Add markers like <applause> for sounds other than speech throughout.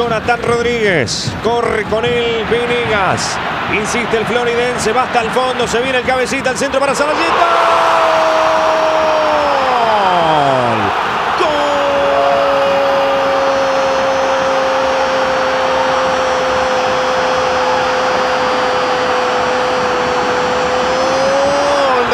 Jonathan Rodríguez, corre con él Venegas, insiste el floridense, va hasta el fondo, se viene el cabecita al centro para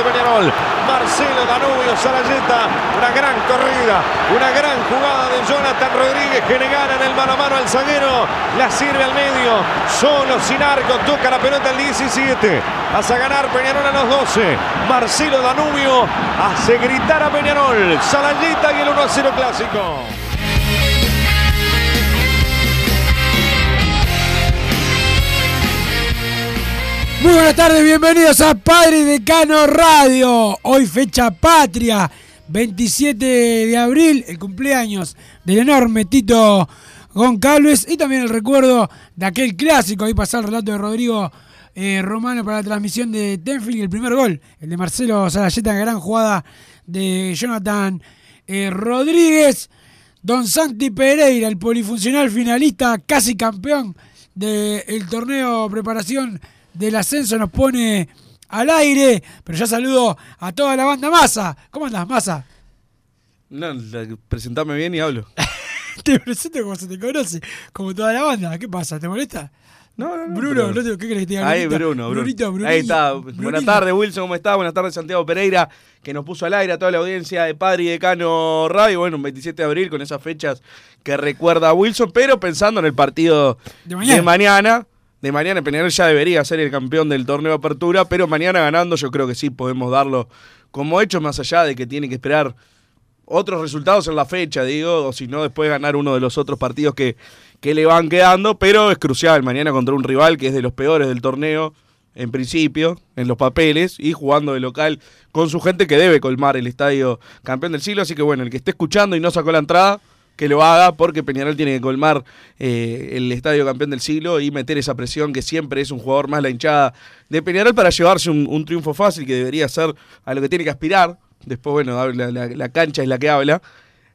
Peñarol. Marcelo Danubio Salayeta, una gran corrida, una gran jugada de Jonathan Rodríguez que le gana en el mano a mano al zaguero, sirve al medio, solo sin arco, toca la pelota el 17, hace ganar Peñarol a los 12, Marcelo Danubio hace gritar a Peñarol, Salayeta y el 1 a 0 clásico. Muy buenas tardes, bienvenidos a Padre Decano Radio. Hoy fecha patria, 27 de abril, el cumpleaños del enorme Tito Goncalves y también el recuerdo de aquel clásico. Ahí pasó el relato de Rodrigo eh, Romano para la transmisión de Tenfield el primer gol, el de Marcelo Salayeta, gran jugada de Jonathan eh, Rodríguez. Don Santi Pereira, el polifuncional finalista, casi campeón del torneo preparación del ascenso, nos pone al aire. Pero ya saludo a toda la banda Masa. ¿Cómo andas, Masa? No, presentame bien y hablo. <laughs> <laughs> Te presento como se te conoce, como toda la banda. ¿Qué pasa? ¿Te molesta? No, no, no. Bruno, pero- no te- ¿qué crees que te diga? Ahí? Bruno, Bruno. Brunito, Ahí está. Buenas tardes, Wilson, ¿cómo estás? Buenas tardes, Santiago Pereira, que nos puso al aire a toda la audiencia de Padre y Decano Radio. Bueno, un 27 de abril con esas fechas que recuerda a Wilson, pero pensando en el partido De mañana. de mañana. De mañana Peñarol ya debería ser el campeón del torneo de apertura, pero mañana ganando yo creo que sí podemos darlo como hecho, más allá de que tiene que esperar otros resultados en la fecha, digo, o si no, después ganar uno de los otros partidos que, que le van quedando, pero es crucial mañana contra un rival que es de los peores del torneo, en principio, en los papeles, y jugando de local con su gente que debe colmar el estadio campeón del siglo, así que bueno, el que esté escuchando y no sacó la entrada, que lo haga porque Peñarol tiene que colmar eh, el estadio campeón del siglo y meter esa presión que siempre es un jugador más la hinchada de Peñarol para llevarse un, un triunfo fácil que debería ser a lo que tiene que aspirar. Después, bueno, la, la- la cancha es la que habla.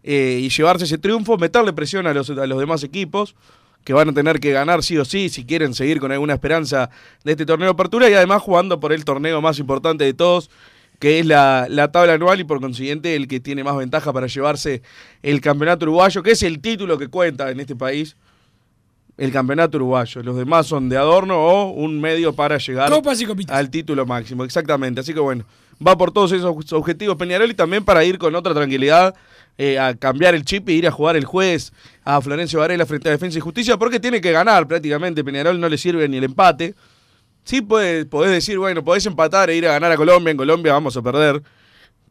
eh, y llevarse ese triunfo, meterle presión a los, a los demás equipos que van a tener que ganar sí o sí si quieren seguir con alguna esperanza de este torneo de apertura y además jugando por el torneo más importante de todos, que es la, la tabla anual y por consiguiente el que tiene más ventaja para llevarse el campeonato uruguayo, que es el título que cuenta en este país, el campeonato uruguayo. Los demás son de adorno o un medio para llegar al título máximo, exactamente. Así que bueno, va por todos esos objetivos Peñarol y también para ir con otra tranquilidad eh, a cambiar el chip e ir a jugar el jueves a Florencio Varela frente a Defensa y Justicia porque tiene que ganar prácticamente. Peñarol no le sirve ni el empate. Sí podés decir, bueno, podés empatar e ir a ganar a Colombia. En Colombia vamos a perder.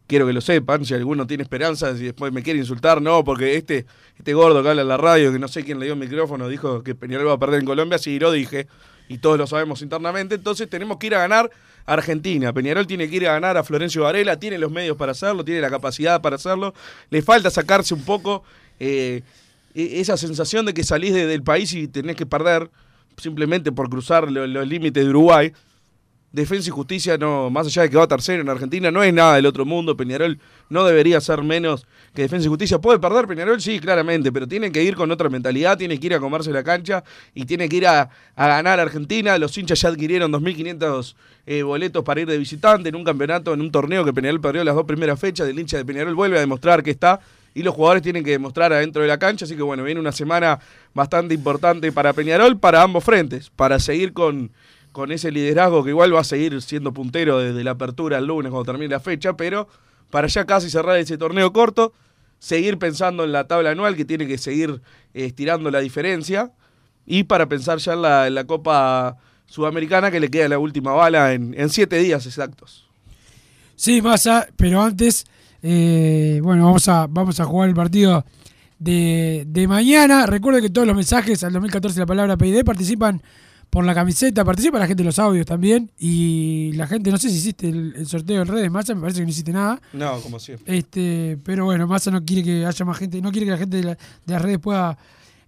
Quiero que lo sepan, si alguno tiene esperanzas y después me quiere insultar, no, porque este, este gordo que habla en la radio, que no sé quién le dio el micrófono, dijo que Peñarol va a perder en Colombia, sí, lo dije, y todos lo sabemos internamente, entonces tenemos que ir a ganar Argentina. Peñarol tiene que ir a ganar a Florencio Varela, tiene los medios para hacerlo, tiene la capacidad para hacerlo, le falta sacarse un poco eh, e- esa sensación de que salís de- del país y tenés que perder simplemente por cruzar lo- los límites de Uruguay. Defensa y Justicia, no, más allá de que va tercero en Argentina, no es nada del otro mundo. Peñarol no debería ser menos que Defensa y Justicia. ¿Puede perder Peñarol? Sí, claramente, pero tiene que ir con otra mentalidad, tiene que ir a comerse la cancha y tiene que ir a, a ganar Argentina. Los hinchas ya adquirieron 2.500 eh, boletos para ir de visitante en un campeonato, en un torneo que Peñarol perdió las dos primeras fechas. El hincha de Peñarol vuelve a demostrar que está y los jugadores tienen que demostrar adentro de la cancha. Así que bueno, viene una semana bastante importante para Peñarol, para ambos frentes, para seguir con, con ese liderazgo que igual va a seguir siendo puntero desde la apertura el lunes cuando termine la fecha, pero para ya casi cerrar ese torneo corto, seguir pensando en la tabla anual que tiene que seguir eh, estirando la diferencia y para pensar ya en la, la Copa Sudamericana que le queda la última bala en, en siete días exactos. Sí, Massa, pero antes, eh, bueno, vamos a, vamos a jugar el partido de, de mañana. Recuerden que todos los mensajes al 2014 la palabra PID participan por la camiseta, participa la gente de los audios también. Y la gente, no sé si hiciste el, el sorteo en redes, Massa, me parece que no hiciste nada. No, como siempre. Este, pero bueno, Massa no quiere que haya más gente, no quiere que la gente de, la- de las redes pueda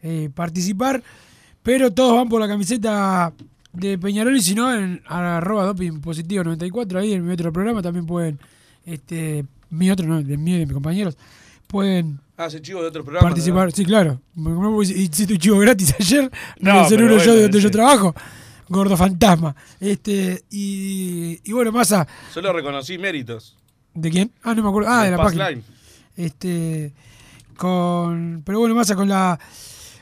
eh, participar. Pero todos van por la camiseta de Peñarol y si no, en arroba doping positivo 94, ahí en mi otro programa también pueden, este, mi otro, no, de mí y de mis compañeros, pueden Ah, ese chivo de otro programa. participar. Sí, claro. Hiciste un chivo gratis <laughs> ayer, no, No, en el pero uno yo de donde yo trabajo. Gordo fantasma. Este, y, y bueno, Massa, Solo reconocí méritos. ¿de quién? Ah, no me acuerdo. Ah, de, la página. Line. Este, con, pero bueno, Massa, con la,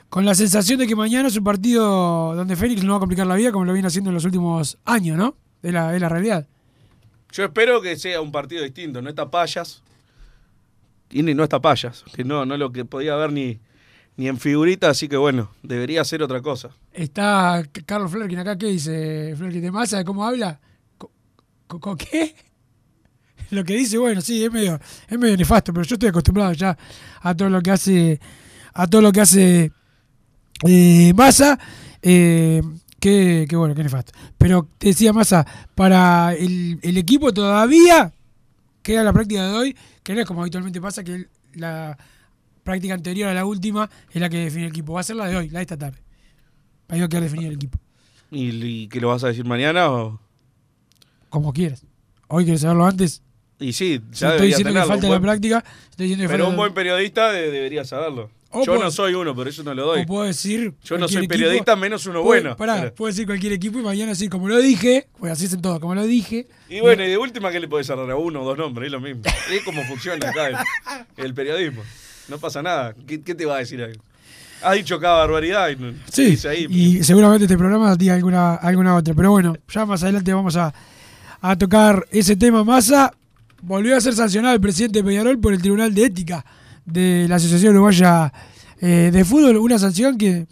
con la sensación de que mañana es un partido donde Fénix no va a complicar la vida como lo viene haciendo en los últimos años, ¿no? Es la, es la realidad. Yo espero que sea un partido distinto, no está payas. Ni no está payas, que no, no lo que podía haber ni, ni en figurita, así que bueno, debería ser otra cosa. Está Carlos Flerkin acá, ¿qué dice Flerkin de Massa? ¿Cómo habla? ¿Con, qué? <laughs> Lo que dice, bueno, sí, es medio, es medio nefasto, pero yo estoy acostumbrado ya a todo lo que hace, a todo lo que hace eh, Massa, eh, que, bueno, que nefasto. Pero te decía Massa, para el, el equipo todavía queda la práctica de hoy, que no es como habitualmente pasa, que la práctica anterior a la última es la que define el equipo. Va a ser la de hoy, la de esta tarde. Ahí va a quedar definido el equipo. ¿Y, y qué lo vas a decir mañana? O? Como quieras. Hoy quieres saberlo antes. Y sí, Si ya estoy debería diciendo que falta un la buen- práctica. Estoy diciendo que pero falta un buen periodista de- debería saberlo. O Yo no soy uno, por eso no lo doy. o puedo decir. Yo no soy equipo. periodista, menos uno bueno. Pará, Pero- puedo decir cualquier equipo y mañana decir, como lo dije, pues así hacen todos, como lo dije. Y bueno, y de última, ¿qué le podés cerrar a uno o dos nombres? Es lo mismo. Es como funciona acá el, el periodismo. No pasa nada. ¿Qué, qué te va a decir ahí? Ha dicho cada barbaridad y no- Sí, dice ahí. y seguramente este programa diga alguna, alguna otra. Pero bueno, ya más adelante vamos a, a tocar ese tema. Massa volvió a ser sancionado el presidente de Peñarol por el Tribunal de Ética de la Asociación Uruguaya eh, de Fútbol. Una sanción que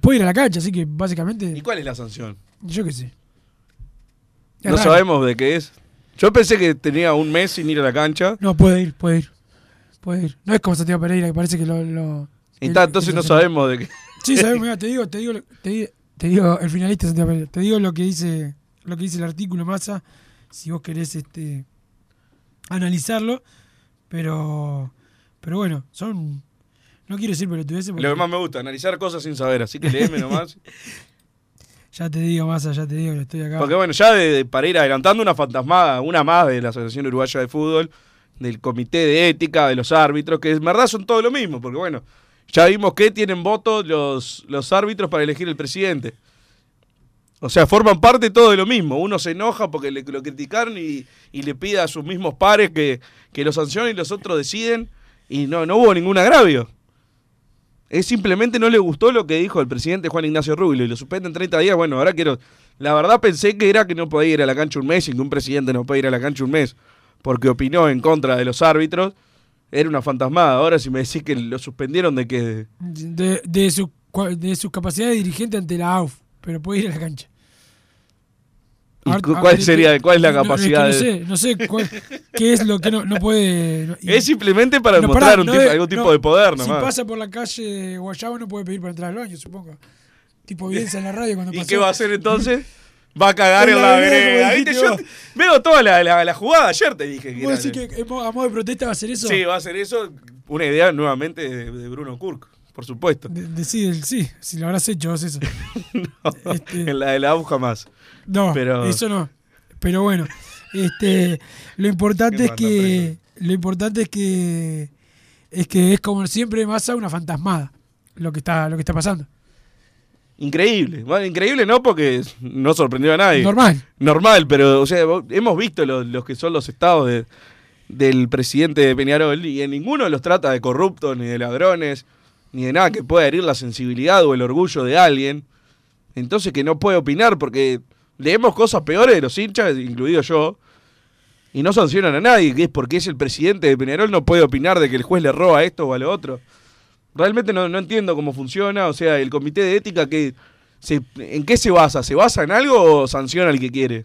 puede ir a la cancha, así que básicamente, ¿Y cuál es la sanción? yo qué sé. Es No raro. sabemos de qué es. Yo pensé que tenía un mes sin ir a la cancha. No, puede ir, puede ir. Puede ir. No es como Santiago Pereira, que parece que lo. lo Y el- entonces el no sabemos de qué. Sí, sabemos, <laughs> mira, te digo, te digo, te digo, el finalista Santiago Pereira, te digo lo que dice, lo que dice el artículo Massa, si vos querés este analizarlo, pero pero bueno, son no quiero decir pelotudeces porque Lo que más me gusta, analizar cosas sin saber. Así que léeme <laughs> nomás. ya te digo Massa, ya te digo, que estoy acá. Porque bueno, ya de, de- para ir adelantando una fantasmada, una más de la Asociación Uruguaya de Fútbol, del Comité de Ética, de los árbitros, que en verdad son todo lo mismo, porque bueno, ya vimos que tienen votos los, los árbitros para elegir el presidente. O sea, forman parte todo de lo mismo. Uno se enoja porque le, lo criticaron y, y le pide a sus mismos pares que, que lo sancionen y los otros deciden y no, no hubo ningún agravio. Es simplemente no le gustó lo que dijo el presidente Juan Ignacio Rubio y lo suspenden 30 días. Bueno, ahora quiero. La verdad pensé que era que no podía ir a la cancha un mes y que un presidente no puede ir a la cancha un mes porque opinó en contra de los árbitros. Era una fantasmada. Ahora si me decís que lo suspendieron de que. de, de su de su capacidad de dirigente ante la AUF, pero puede ir a la cancha. ¿Y Ahora- cu- ahora cuál sería, cuál es la no, es que capacidad no de.? sé, no sé cuál- qué es lo que no, no puede. no- y- Es simplemente para No, demostrar no algún no, tipo de poder Si nomás. pasa por la calle Guayabo no puede pedir para entrar al baño, supongo. Tipo <laughs> evidencia en la radio cuando ¿Y pasó. qué va a hacer entonces? Va a cagar En la vereda, veo toda la, la- la jugada. Ayer te dije que ¿Vos decís que a modo de protesta va a hacer eso? Sí, va a hacer eso Una idea nuevamente de, de Bruno Kurk, por supuesto. De- de- sí, si lo habrás hecho vos eso. <laughs> Este, En la de la AUF jamás. No, Pero- eso no. Pero bueno, este, lo importante es que lo importante es que es que es como siempre Massa una fantasmada lo que está lo que está pasando. Increíble. Bueno, increíble no porque no sorprendió a nadie. Normal. Normal, pero o sea, hemos visto los, los que son los estados de- del presidente de Peñarol y en ninguno los trata de corruptos, ni de ladrones, ni de nada que pueda herir la sensibilidad o el orgullo de alguien. Entonces que no puede opinar porque leemos cosas peores de los hinchas, incluido yo, y no sancionan a nadie, que es porque es el presidente de Peñarol, no puede opinar de que el juez le roba esto o a lo otro. Realmente no, no entiendo cómo funciona, o sea, el comité de ética, que ¿en qué se basa? ¿Se basa en algo o sanciona al que quiere?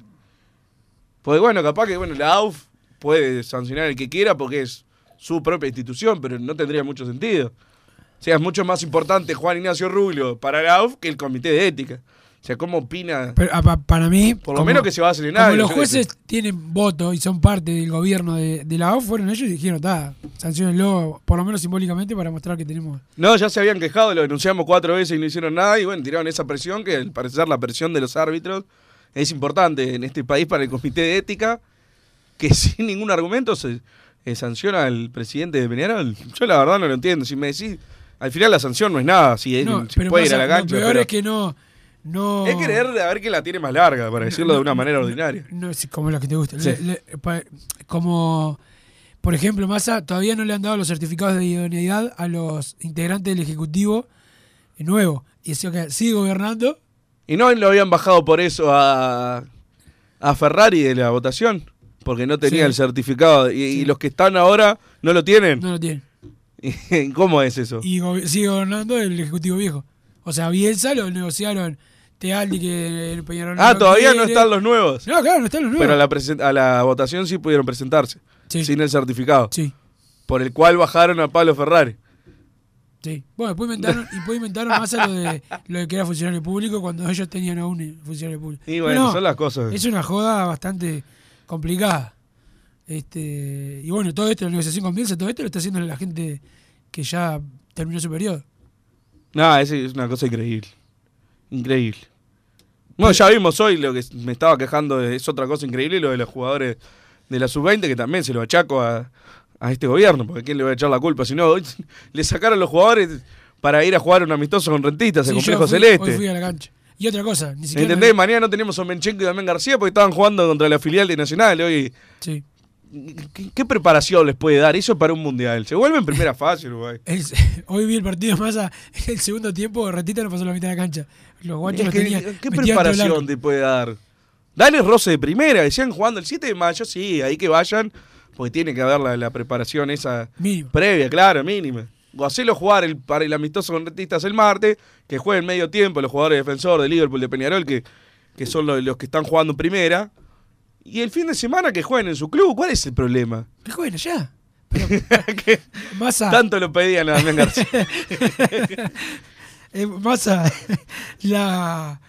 Pues bueno, capaz que bueno, la AUF puede sancionar al que quiera porque es su propia institución, pero no tendría mucho sentido. O sea, es mucho más importante Juan Ignacio Rubio para la AUF que el comité de ética. O sea, ¿cómo opina? Pero para mí, Por lo menos que se basen en como algo, los jueces tienen voto y son parte del gobierno de, de la OFF, fueron ellos y dijeron, está, sancionenlo, por lo menos simbólicamente, para mostrar que tenemos. No, ya se habían quejado, lo denunciamos cuatro veces y no hicieron nada y bueno, tiraron esa presión que al parecer la presión de los árbitros es importante en este país para el comité de ética que <laughs> sin ningún argumento se eh, sanciona al presidente de Peñarol. Yo la verdad no lo entiendo. Si me decís, al final la sanción no es nada, si, No, si puede ir a la cancha. Lo peor pero es que no. No es querer a ver quién la tiene más larga, para decirlo de una manera ordinaria. No, sí, como lo que te gusta. Sí. Le- le- pa- como, por ejemplo, Massa todavía no le han dado los certificados de idoneidad a los integrantes del Ejecutivo nuevo. Y eso que sigue gobernando. Y no lo habían bajado por eso a, a Ferrari de la votación, porque no tenía Sí. el certificado. Y, y los que están ahora no lo tienen. No lo tiene. <laughs> ¿Cómo es eso? Y go- sigue gobernando el Ejecutivo viejo. O sea, Bielsa lo negociaron Tealdi que el Peñarol Ah, todavía no están los nuevos. No, claro, no están los nuevos. Pero a la, presen- a la votación sí pudieron presentarse. Sin el certificado. Sí. Por el cual bajaron a Pablo Ferrari. Sí. Bueno, después inventaron, y después inventaron más a lo de, lo de que era funcionario público cuando ellos tenían aún un funcionario público. Y bueno, son las cosas. Es una joda bastante complicada. Este, y bueno, todo esto, la negociación con Bielsa, todo esto lo está haciendo la gente que ya terminó su periodo. Nada, es, es una cosa increíble. Increíble. Bueno, ya vimos hoy lo que me estaba quejando, de- es otra cosa increíble, lo de los jugadores de la sub-20, que también se lo achaco a, a este gobierno, porque ¿quién le va a echar la culpa? Si no, hoy <laughs> le sacaron los jugadores para ir a jugar un amistoso con rentistas, el Sí, yo complejo fui- celeste. Hoy fui a la cancha. Y otra cosa, ni siquiera. ¿Entendés? Mañana no tenemos a Menchenko y Damián García porque estaban jugando contra la filial de Nacional. Hoy, Sí. ¿Qué, qué preparación les puede dar eso para un mundial? Se vuelve en primera fase, <laughs> Uruguay. Hoy vi el partido más en el segundo tiempo, Retita no pasó la mitad de la cancha. Los guachos Es los que, tenían. ¿Qué preparación te puede dar? Dale roce de primera, decían jugando el 7 de mayo, sí, ahí que vayan, porque tiene que haber la, la preparación esa Mínimo. previa, claro, mínima. O hacelo jugar el, para el amistoso con rentistas el martes, que jueguen medio tiempo los jugadores defensores de Liverpool, de Peñarol, que, que son los, los que están jugando en primera. Y el fin de semana que jueguen en su club, ¿cuál es el problema? Que jueguen allá. <laughs> <laughs> Massa. Tanto lo pedían a Damián García. <laughs> Eh, Massa, la,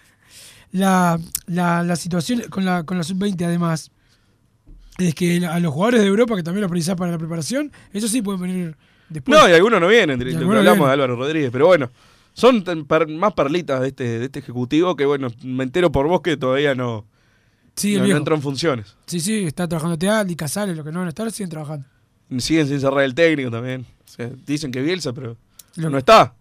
la, la, la situación con la, con la sub-20 además es que a los jugadores de Europa que también lo precisás para la preparación, ellos sí pueden venir después. No, y algunos no vienen, algunos hablamos vienen. de Álvaro Rodríguez, pero bueno, son tan más perlitas de este, de este ejecutivo que bueno, me entero por vos que todavía no, Sí, no, entró en funciones. Sí, sí, está trabajando Tealdi, Casales, los que no van a estar, siguen trabajando. Siguen sin cerrar el técnico también. O sea, dicen que Bielsa, pero Lo- no está.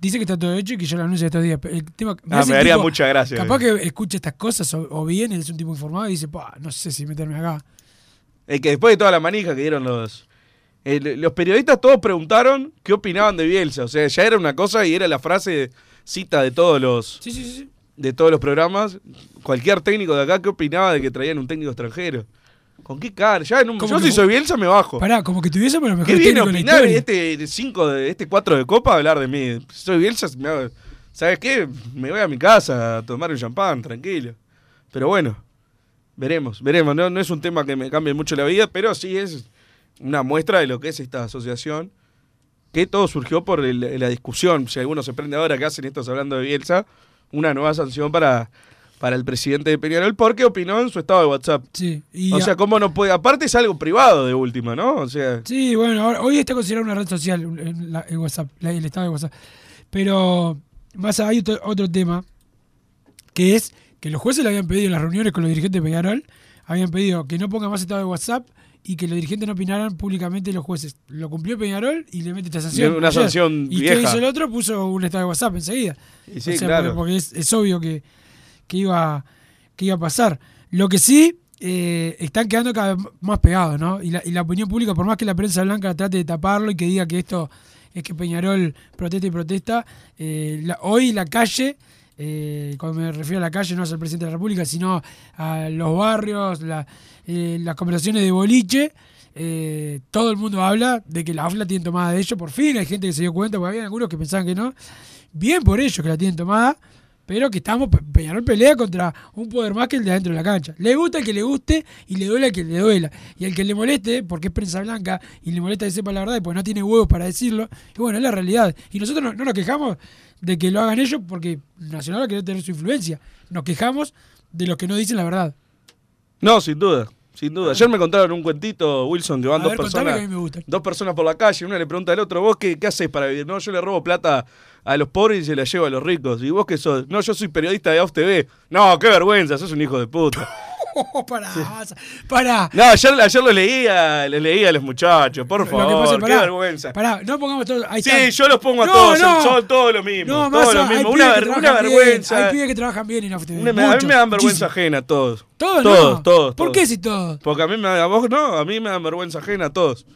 Dice que está todo hecho y que ya lo anuncia estos días. El tema, Ah, hace me daría tipo- mucha gracia. Capaz que escucha estas cosas o, o viene, es un tipo informado y dice, "Pa, no sé si meterme acá. Es que después de toda la manija que dieron los... eh, los periodistas todos preguntaron qué opinaban de Bielsa. O sea, ya era una cosa y era la frase cita de todos los... Sí, sí, sí. De todos los programas, cualquier técnico de acá que opinaba de que traían un técnico extranjero. ¿Con qué cara? Ya en un- yo que si soy Bielsa me bajo. Pará, como que tuviésemos los ¿Qué mejores viene a opinar este 5 de este 4 de copa a hablar de mí? Si soy Bielsa, me hago- ¿sabes qué? Me voy a mi casa a tomar un champán, tranquilo. Pero bueno, veremos, veremos. No, no es un tema que me cambie mucho la vida, pero sí es una muestra de lo que es esta asociación. Que todo surgió por el- la discusión. Si alguno se prende ahora que hacen estos hablando de Bielsa, una nueva sanción para, para el presidente de Peñarol porque opinó en su estado de WhatsApp. Sí. y o sea, ¿cómo no puede? Aparte es algo privado de última, ¿no? O sea, Sí, bueno, ahora- hoy está considerado una red social el WhatsApp, el estado de WhatsApp. Pero más allá hay otro, otro tema, que es que los jueces le habían pedido en las reuniones con los dirigentes de Peñarol, habían pedido que no pongan más estado de WhatsApp y que los dirigentes no opinaran públicamente los jueces. Lo cumplió Peñarol y le mete esta sanción. Una ayer. sanción ¿Y vieja. qué hizo el otro? Puso un estado de WhatsApp enseguida. Y sí, O sea, claro. Porque, es, es obvio que, que, iba, que iba a pasar. Lo que sí, eh, están quedando cada vez más pegados, ¿no? Y la, y la opinión pública, por más que la prensa blanca trate de taparlo y que diga que esto es que Peñarol protesta y protesta, eh, la- hoy la calle, eh, cuando me refiero a la calle, no es el presidente de la República, sino a los barrios, la- eh, las conversaciones de boliche, eh, todo el mundo habla de que la AFLA tiene tomada de ellos, por fin hay gente que se dio cuenta, porque había algunos que pensaban que no, bien por ellos que la tienen tomada, pero que estamos, Pe- Peñarol pelea contra un poder más que el de adentro de la cancha. Le gusta el que le guste y le duele al que le duela. Y al que le moleste, porque es prensa blanca y le molesta que sepa la verdad y porque no tiene huevos para decirlo, y bueno, es la realidad. Y nosotros no, no nos quejamos de que lo hagan ellos porque Nacional va a querer tener su influencia. Nos quejamos de los que no dicen la verdad. no, sin duda. Sin duda. Ayer me contaron un cuentito, Wilson, que van A dos ver, personas. que a mí me gusta. Dos personas por la calle, una le pregunta al otro, ¿vos qué, qué haces para vivir? No, yo le robo plata a los pobres y se la llevo a los ricos. ¿Y vos qué sos? No, yo soy periodista de AUF TV. No, qué vergüenza, sos un hijo de puta. <laughs> Pará, pará. No, ayer, ayer lo leía, le leía a los muchachos, por Lo que favor, pasa qué pará, vergüenza. Pará, no pongamos todo. Ahí Sí, yo los pongo a No, todos, no. son todos lo mismo. No, todos lo mismo. Una, que bien, vergüenza. hay pibes que trabajan bien en. Una- a mí me dan vergüenza muchísimo. ajena todos. Todos, todos, no. todos. ¿Por todos. qué si todos? Porque a mí me a vos no, a mí me dan vergüenza ajena a todos.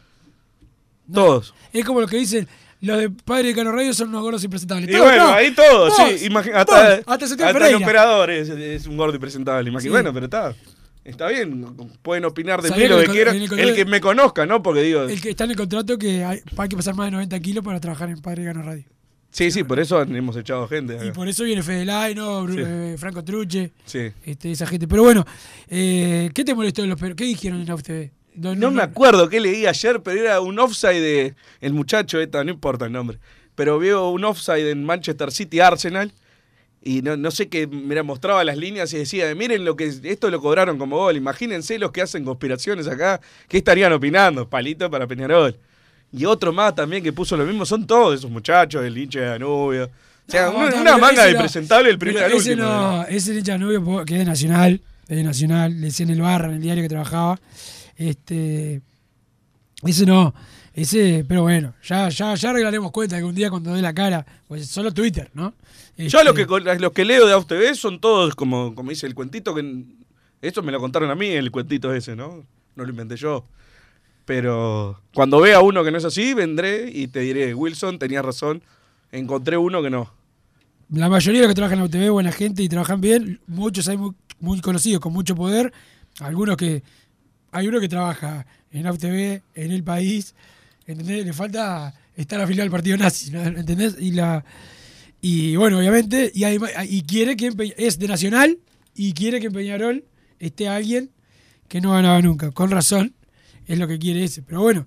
Todos. Es como lo que dicen, los de Padre de Cano Radio son unos gordos impresentables. Y bueno, no. ahí todos, Vos, sí. imagi- vos, hasta, hasta hasta el operador es, es un gordo y presentable. imagi- Sí. Bueno, pero está. Está bien, pueden opinar de mí ¿Sabés lo que quieran. el que me conozca, ¿no? Porque digo. El que está en el contrato que hay, hay que pasar más de 90 kilos para trabajar en Padre de Cano Radio. Sí, sí, por eso hemos echado gente. acá. Y por eso viene Fede Laino, Sí. eh, Franco Truche, Sí. este, esa gente. Pero bueno, eh, ¿qué te molestó de los perros? ¿Qué dijeron en AFTV? No me acuerdo qué leí ayer, pero era un offside de. El muchacho, esta, no importa el nombre. Pero vio un offside en Manchester City Arsenal. Y no, no sé qué, mira, mostraba las líneas y decía, miren lo que esto lo cobraron como gol. Imagínense los que hacen conspiraciones acá, ¿qué estarían opinando? Palito para Peñarol. Y otro más también que puso lo mismo, son todos esos muchachos, el hincha de Danubio. O sea, No, una, una manga de no. presentable el primer al ese último. no, ese hincha de Danubio, que es de Nacional, es de Nacional, le decía en el barra, en el diario que trabajaba. Este, ese no, ese, pero bueno, ya, ya, ya arreglaremos cuenta algún día cuando dé la cara, pues solo Twitter, ¿no? Yo Este, lo que, con- los que leo de AUTV son todos, como, como dice el cuentito, que esto me lo contaron a mí, el cuentito ese, ¿no? No lo inventé yo. Pero cuando vea uno que no es así, vendré y te diré, Wilson, tenías razón, encontré uno que no. La mayoría de los que trabajan en la UTV, buena gente y trabajan bien, muchos hay muy, muy conocidos, con mucho poder, algunos que, hay uno que trabaja en la UTV, en el país, ¿entendés? Le falta estar afiliado al partido nazi, ¿no? ¿entendés? Y la y bueno, obviamente, y, además- y quiere que es de Nacional y quiere que en Peñarol esté alguien que no ganaba nunca, con razón, es lo que quiere ese. Pero bueno,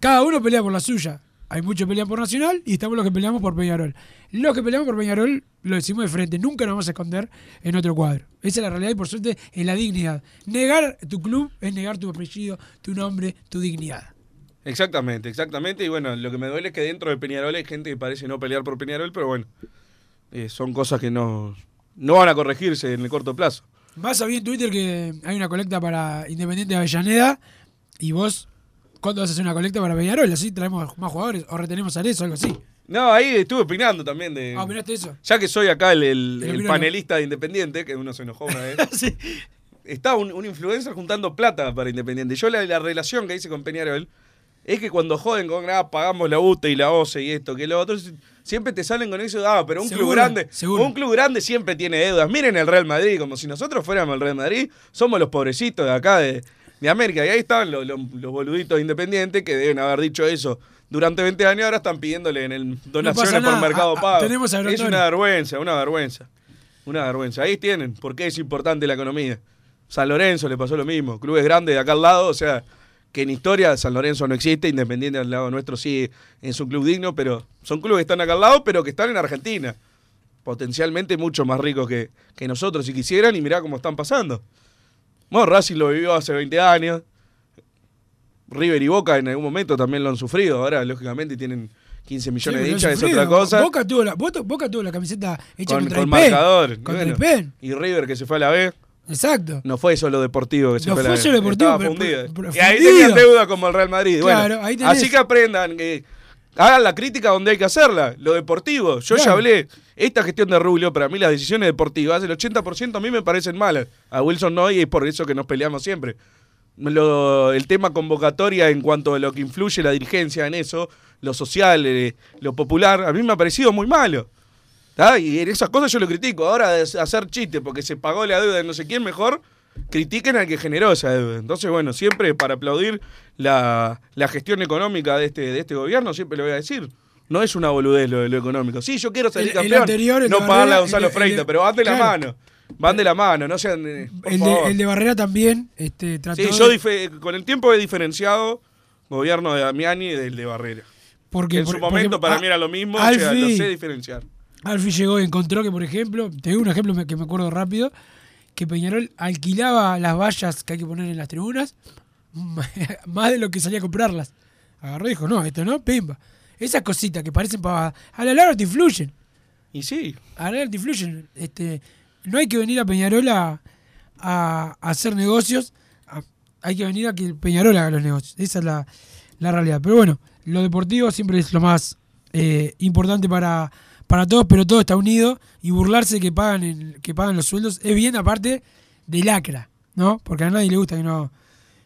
cada uno pelea por la suya. Hay muchos que pelean por Nacional y estamos los que peleamos por Peñarol. Los que peleamos por Peñarol lo decimos de frente, nunca nos vamos a esconder en otro cuadro. Esa es la realidad y por suerte es la dignidad. Negar tu club es negar tu apellido, tu nombre, tu dignidad. Exactamente, exactamente. Y bueno, lo que me duele es que dentro de Peñarol hay gente que parece no pelear por Peñarol, pero bueno, eh, son cosas que no, no van a corregirse en el corto plazo. Vas a ver en Twitter que hay una colecta para Independiente de Avellaneda y vos, ¿cuándo vas a hacer una colecta para Peñarol? Así traemos más jugadores o retenemos a eso, algo así. No, ahí estuve opinando también de... Ah, ¿opinaste eso? Ya que soy acá el, panelista de Independiente, que uno se enojó una vez. <laughs> Está un, un influencer juntando plata para Independiente. Yo la, la relación que hice con Peñarol es que cuando joden con, ah, pagamos la UTE y la OCE y esto, que lo otro, siempre te salen con eso, ah, pero un club grande, seguro. un club grande siempre tiene deudas. Miren el Real Madrid, como si nosotros fuéramos el Real Madrid, somos los pobrecitos de acá de, de América. Y ahí estaban los, los- los boluditos de Independiente que deben haber dicho eso durante 20 años, ahora están pidiéndole en el donaciones por nada. Mercado Ah, Pago. tenemos a es una vergüenza, una vergüenza. Una vergüenza. Ahí tienen por qué es importante la economía. San Lorenzo le pasó lo mismo. Clubes grandes de acá al lado, o sea, que en historia San Lorenzo no existe, Independiente al lado nuestro sí es un club digno, pero son clubes que están acá al lado, pero que están en Argentina. potencialmente mucho más ricos que, que nosotros si quisieran y mirá cómo están pasando. Bueno, Racing lo vivió hace 20 años. River y Boca en algún momento también lo han sufrido. Ahora, lógicamente, tienen 15 millones Sí, de hinchas, es otra cosa. Boca tuvo la, Boca, tuvo la camiseta hecha con, contra con el PEN. marcador. Contra Bueno, el PEN. Y River que se fue a la B. Exacto. No fue eso lo deportivo que se No fue a la fue B. eso lo deportivo, Estaba pero- fundido. pero- pero y ahí tenían deuda como el Real Madrid. Bueno, ahí tenés. así que aprendan. que hagan la crítica donde hay que hacerla. Lo deportivo. Yo ya hablé. Esta gestión de Rubio, para mí las decisiones deportivas, el 80% a mí me parecen malas. A Wilson no, y es por eso que nos peleamos siempre. Lo- el tema convocatoria en cuanto a lo que influye la dirigencia en eso, lo social, eh, lo popular, a mí me ha parecido muy malo. ¿tá? Y en esas cosas yo lo critico. Ahora de hacer chiste porque se pagó la deuda de no sé quién, mejor critiquen al que generó esa deuda. Entonces, bueno, siempre para aplaudir la, la gestión económica de este, de este gobierno, siempre lo voy a decir. No es una boludez lo de lo económico. Sí, yo quiero salir El- el campeón. anterior, el no pagarle a Gonzalo el de- el Freita, de- pero van de la mano. Van de la mano, no sean. eh, por El de, el de Barrera también este, trató Sí, yo con el tiempo he diferenciado gobierno de Damiani del de Barrera. porque, en por- su porque momento para mí era lo mismo, o sea, lo Alfie- sé diferenciar. Alfie llegó y encontró que, por ejemplo, te digo un ejemplo que me acuerdo rápido, que Peñarol alquilaba las vallas que hay que poner en las tribunas <laughs> más de lo que salía a comprarlas. Agarró y dijo, no, esto no, pimba. Esas cositas que parecen pavadas, a la larga te influyen. Y sí. A la larga te influyen. Este, no hay que venir a Peñarol a, a- hacer negocios, a- hay que venir a que Peñarol haga los negocios. Esa es la, la realidad. Pero bueno, lo deportivo siempre es lo más eh, importante para, para todos, pero todo está unido y burlarse que pagan el- que pagan los sueldos es bien aparte de lacra, ¿no? Porque a nadie le gusta que no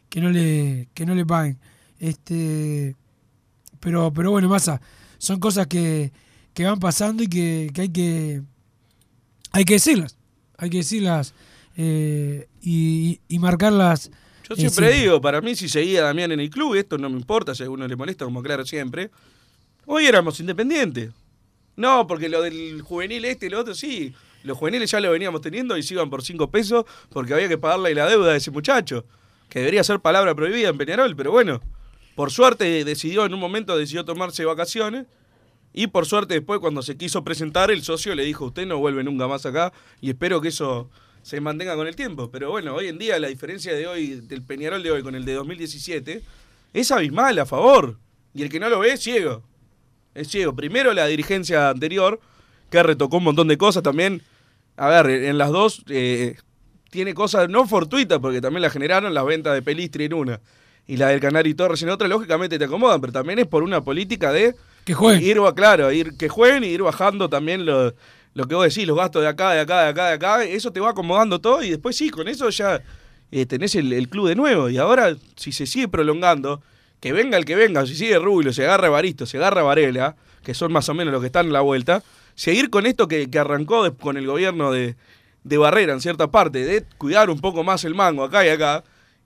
que no le que no le paguen. Este pero pero bueno, masa, son cosas que, que van pasando y que, que hay que hay que decirlas, hay que decirlas eh, y, y marcarlas. Yo eh, siempre digo, para mí si seguía Damián en el club, esto no me importa, si a uno le molesta, como claro siempre, hoy éramos independientes. No, porque lo del juvenil este y lo otro, sí. Los juveniles ya lo veníamos teniendo y se iban por cinco pesos porque había que pagarle la deuda de ese muchacho, que debería ser palabra prohibida en Peñarol, pero bueno, por suerte decidió en un momento, decidió tomarse vacaciones y por suerte después cuando se quiso presentar el socio le dijo, usted no vuelve nunca más acá y espero que eso se mantenga con el tiempo. Pero bueno, hoy en día la diferencia de hoy, del Peñarol de hoy con el de 2017, es abismal a favor. Y el que no lo ve ciego. Es ciego. Primero la dirigencia anterior, que retocó un montón de cosas también. A ver, en las dos eh, tiene cosas no fortuitas, porque también la generaron las ventas de Pelistri en una y la del Canari Torres en otra, lógicamente te acomodan, pero también es por una política de que jueguen. ir claro, ir que jueguen y ir bajando también lo, lo que vos decís, los gastos de acá, de acá, de acá, de acá, eso te va acomodando todo y después sí, con eso ya eh, tenés el, el club de nuevo. Y ahora, si se sigue prolongando, que venga el que venga, si sigue Rubio, se agarra Baristo, se agarra Varela, que son más o menos los que están en la vuelta, seguir con esto que, que arrancó con el gobierno de, de Barrera en cierta parte, de cuidar un poco más el mango acá y acá,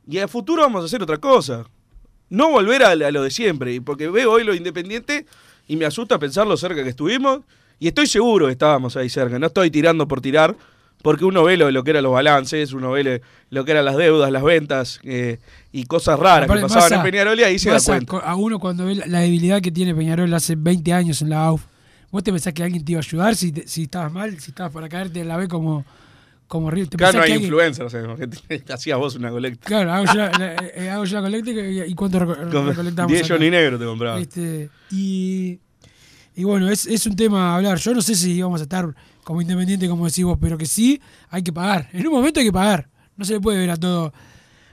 y a futuro vamos a hacer otra cosa. No volver a, a lo de siempre, porque veo hoy lo independiente y me asusta pensar lo cerca que estuvimos, y estoy seguro que estábamos ahí cerca, no estoy tirando por tirar, porque uno ve lo, lo que eran los balances, uno ve lo que eran las deudas, las ventas eh, y cosas raras Aparte, que pasaban en Peñarol y ahí se da cuenta. A uno cuando ve la, la debilidad que tiene Peñarol hace 20 años en la AUF, ¿vos te pensás que alguien te iba a ayudar si, te- si estabas mal, si estabas para caerte en la B como, como? ¿Te Acá pensás no hay que influencers, o sea, que hacías vos una colecta. Claro, hago yo la, la- <laughs> eh, hago yo la colecta y, y cuánto reco- Con recolectamos. 10 acá? Johnny Negro te compraba. Este, y, y bueno, es, es un tema a hablar. Yo no sé si vamos a estar como independiente, como decís vos, pero que sí hay que pagar. En un momento hay que pagar. No se le puede ver a todo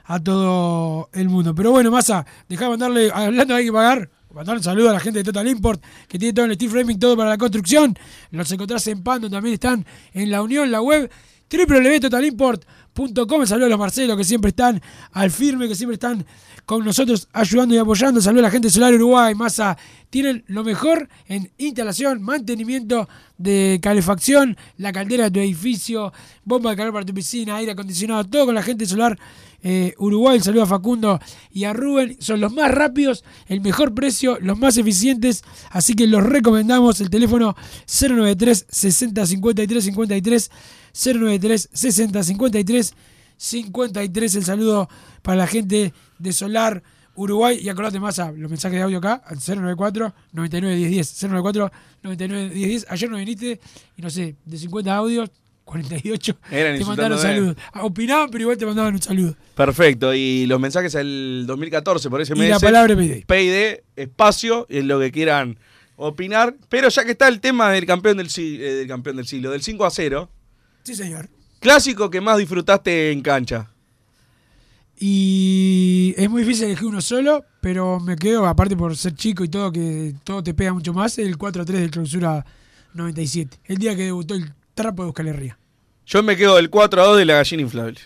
a todo el mundo. Pero bueno, Massa, dejá de mandarle, hablando hay que pagar, mandar un saludo a la gente de Total Import, que tiene todo el steel framing, todo para la construcción. Los encontrás en Pando, también están en la Unión, la web www.totalimport.com. Saludos a los Marcelo que siempre están al firme, que siempre están con nosotros ayudando y apoyando. Saludos a la gente de Solar Uruguay, Massa. Tienen lo mejor en instalación, mantenimiento de calefacción, la caldera de tu edificio, bomba de calor para tu piscina, aire acondicionado, todo con la gente Solar eh, Uruguay. Saludos a Facundo y a Rubén. Son los más rápidos, el mejor precio, los más eficientes. Así que los recomendamos. El teléfono 093 60 53 53 093 60 53 53. El saludo para la gente de Solar Uruguay, y acordate más a los mensajes de audio acá, al 094 99 10 10. 094 99 10 10. Ayer no viniste y no sé, de 50 audios, 48 Eran te mandaron saludos. Ah, Opinaban, pero igual te mandaban un saludo. Perfecto, y los mensajes al 2014 por ese Y la palabra PID. PID, espacio, en lo que quieran opinar. Pero ya que está el tema del campeón del, eh, del campeón del siglo, del 5 a 0, Sí, señor. clásico que más disfrutaste en cancha. Y es muy difícil elegir uno solo, pero me quedo, aparte por ser chico y todo, que todo te pega mucho más, el 4-3 del clausura 97. El día que debutó el trapo de Euskal Herria. Yo me quedo del 4 a 2 de la gallina inflable.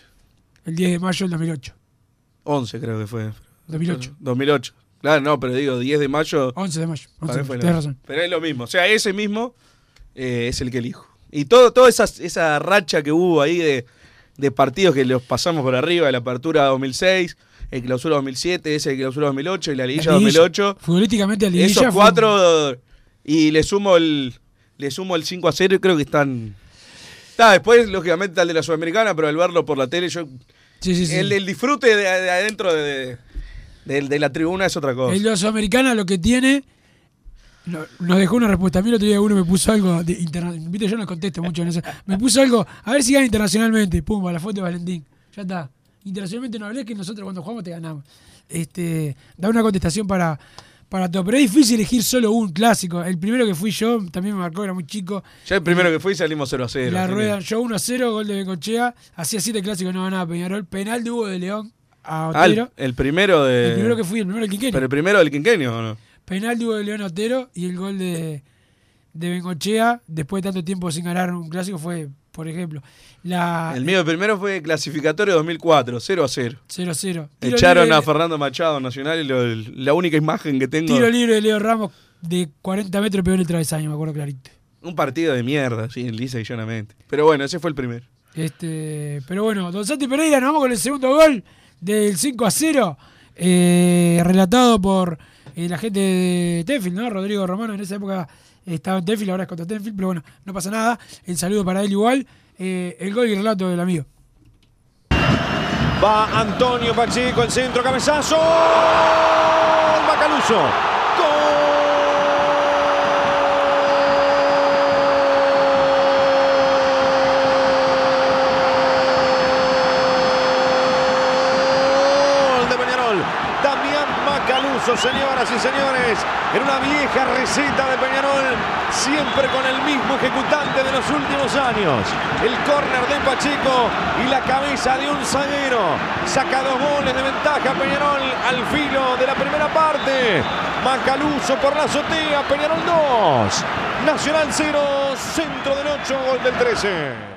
El 10 de mayo del 2008. 11 creo que fue. 2008. 2008. Claro, no, pero digo 10 de mayo. 11 de mayo. 11 para de mayo, tenés razón. Pero es lo mismo. O sea, ese mismo eh, es el que elijo. Y todo, toda esa, esa racha que hubo ahí de, de partidos que los pasamos por arriba, la apertura 2006, el clausura 2007, ese el clausura 2008 y la liguilla La liguilla, 2008. Futbolísticamente la liguilla Esos fue- cuatro y le sumo el le sumo el 5 a 0 y creo que están Está, después lógicamente está el de la Sudamericana, pero al verlo por la tele yo Sí, sí, sí. el, el disfrute de, de adentro de, de- de la tribuna es otra cosa. El de la Sudamericana lo que tiene. No- nos dejó una respuesta. A mí el otro día uno me puso algo. De interna- Viste, yo no contesto mucho en eso. Me puso algo. A ver si gana internacionalmente. Pumba, la foto de Valentín. Ya está. Internacionalmente no hablé que nosotros cuando jugamos te ganamos. Este, da una contestación para, para todo. Pero es difícil elegir solo un clásico. El primero que fui yo también me marcó, era muy chico. Ya el primero que fui salimos 0 a 0. La rueda, yo 1 a 0, gol de Bencochea. Hacía 7 clásicos, no ganaba Peñarol. Penal de Hugo de León a Ah, el, Otero. el primero de. el primero que fui, el primero del quinquenio. Pero el primero del quinquenio, ¿o no? Penal de León Otero y el gol de, de Bengochea, después de tanto tiempo sin ganar un clásico, fue, por ejemplo, la El mío primero fue clasificatorio 2004, 0 a 0. 0-0. Tiro Echaron libre- a Fernando Machado Nacional y lo- la única imagen que tengo. Tiro libre de Leo Ramos de 40 metros pegó en el travesaño, me acuerdo clarito. Un partido de mierda, sí, lisa y llanamente. Pero bueno, ese fue el primero. Este, pero bueno, Don Santi Pereira, nos vamos con el segundo gol del 5 a 0, eh, relatado por la gente de Tenfield, ¿no? Rodrigo Romano en esa época estaba en Tenfield, ahora es contra Tenfield, pero bueno, no pasa nada. El saludo para él igual. Eh, el gol y el relato del amigo. Va Antonio Pacheco, el centro, cabezazo. Macaluso. Gol de Peñarol. Damián Macaluso, señoras y señores, en una vieja receta de Peñarol, siempre con el mismo ejecutante de los últimos años. El córner de Pacheco y la cabeza de un zaguero. Saca dos goles de ventaja Peñarol al filo de la primera parte. Macaluso por la azotea, Peñarol 2. Nacional 0, centro del 8, gol del 13.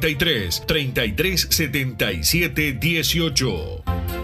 093 3377 18.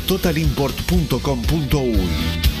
www.totalimport.com.uy.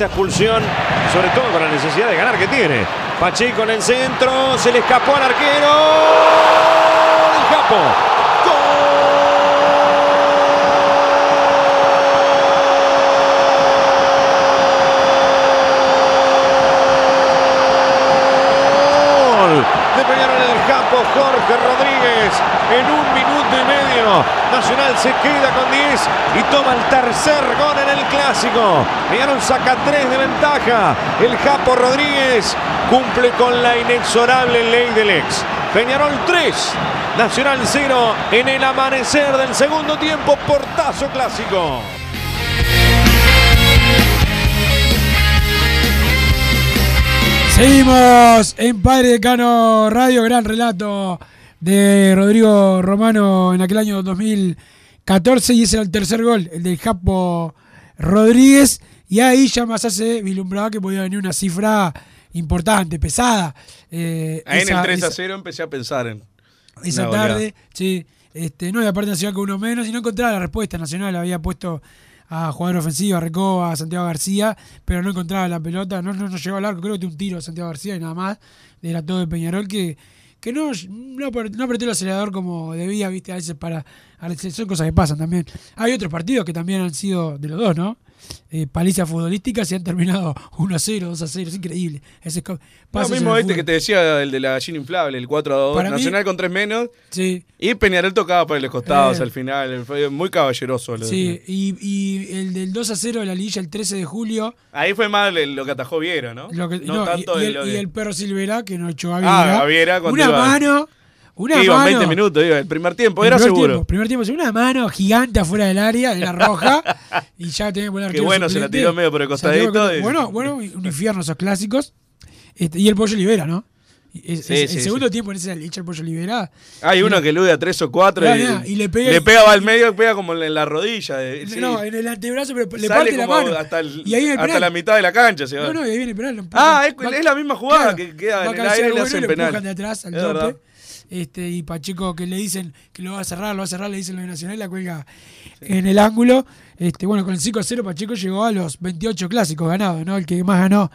Esta expulsión, sobre todo con la necesidad de ganar que tiene. Pacheco en el centro, se le escapó al arquero. El Japo. Gol de Peñarol el Japo Jorge Rodríguez en un. Nacional se queda con 10 y toma el tercer gol en el clásico. Peñarol saca 3 de ventaja. El Japo Rodríguez cumple con la inexorable ley del ex. Peñarol 3, Nacional 0 en el amanecer del segundo tiempo. Portazo clásico. Seguimos en Padre Decano Radio, gran relato de Rodrigo Romano en aquel año 2014 y ese era el tercer gol, el del Japo Rodríguez. Y ahí ya más se vislumbraba que podía venir una cifra importante, pesada. Eh, Ahí en el 3 a esa- 0 empecé a pensar en. esa goleada. tarde, sí. Este, no, y aparte Nacional con uno menos y no encontraba la respuesta. Nacional había puesto a jugador ofensivo, a Recoba, a Santiago García, pero no encontraba la pelota, no, no, no llegó al arco, creo que un tiro a Santiago García y nada más. Era todo de Peñarol que, que no, no, no apretó el acelerador como debía, viste, a veces para. a veces Son cosas que pasan también. Hay otros partidos que también han sido de los dos, ¿no? Eh, palizas futbolísticas y han terminado <laughs> 1 a 0, 2 a 0, es increíble. Ese en mismo este que te decía, el de la gallina inflable, el 4 a 2. Para mí- Nacional con 3 menos. Sí. Y Peñarol tocaba por los costados Eh. al final. Fue muy caballeroso. lo de- Sí, y, y el del 2 a 0 de la liguilla el 13 de julio. Ahí fue mal el- lo que atajó Viera, ¿no? Lo que- no, no, y- tanto y, de el, y el perro Silvera que no echó a Ah, Viera. Gaviera cuando Una iba- mano. Una Que iban mano. 20 minutos, iba, el primer tiempo, era seguro. Tiempo, primer tiempo, una mano gigante afuera del área, de la roja, y ya tenía que poner Qué bueno, se la suplente. tiró medio por el costadito y- Bueno, bueno, un infierno esos clásicos. Este, y el pollo libera, ¿no? Y es- Sí, es- sí, el segundo sí. tiempo en ese echa el pollo libera. Hay uno que elude a 3 o 4 Mirá, y, y le pega- le pega va al medio, pega como en la rodilla. eh. No, en el antebrazo, pero le Sale parte la como mano. Hasta, el- y ahí viene el hasta la mitad de la cancha. Se va. No, no, y ahí viene el penal. Ah, es, empujan. Va- es la misma jugada claro, que queda en el aire y el le hacen y penal. de atrás al Es. Este, y Pacheco que le dicen que lo va a cerrar, lo va a cerrar, le dicen lo de Nacional, la cuelga en el ángulo. Este, bueno, con el 5 a 0 Pacheco llegó a los 28 clásicos ganados, ¿no? El que más ganó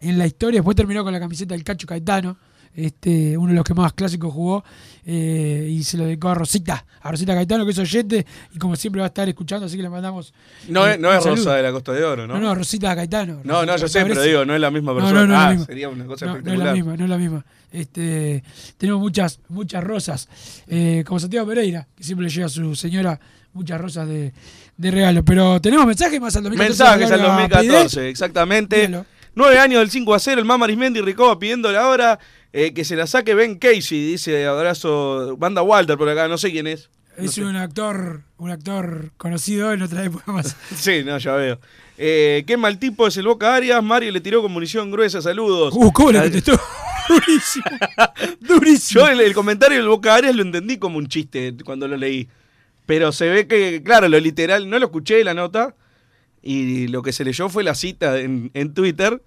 en la historia. Después terminó con la camiseta del Cacho Caetano, este, uno de los que más clásicos jugó, eh, y se lo dedicó a Rosita, a Rosita Caetano, que es oyente, y como siempre va a estar escuchando, así que le mandamos. No, eh, es, no es saludo. Rosa de la Costa de Oro, ¿no? No, no, Rosita Caetano. No, no, yo Rosita sé, pero digo, no es la misma No, persona. no, no la Ah, misma. sería una cosa No, no es la misma, no es la misma. Este, tenemos muchas, muchas rosas. Eh, como Santiago Pereira, que siempre le llega a su señora muchas rosas de, de regalo. Pero tenemos mensajes más al 2014. Mensajes al Larga 2014, Pidel. exactamente. Nueve años del 5 a 0, el Mama Arismendi y Ricoba pidiéndole ahora eh, que se la saque Ben Casey, dice abrazo, banda Walter por acá, no sé quién es. Es un actor, un actor conocido en otra época más. <laughs> Sí, no, ya veo. Eh, qué mal tipo es el Boca Arias, Mario le tiró con munición gruesa, saludos. Uh, ¿cómo le contestó? <laughs> Durísimo. <laughs> Durísimo. Yo el, el comentario del Boca Arias lo entendí como un chiste cuando lo leí. Pero se ve que, claro, lo literal, no lo escuché la nota. Y lo que se leyó fue la cita en, en Twitter.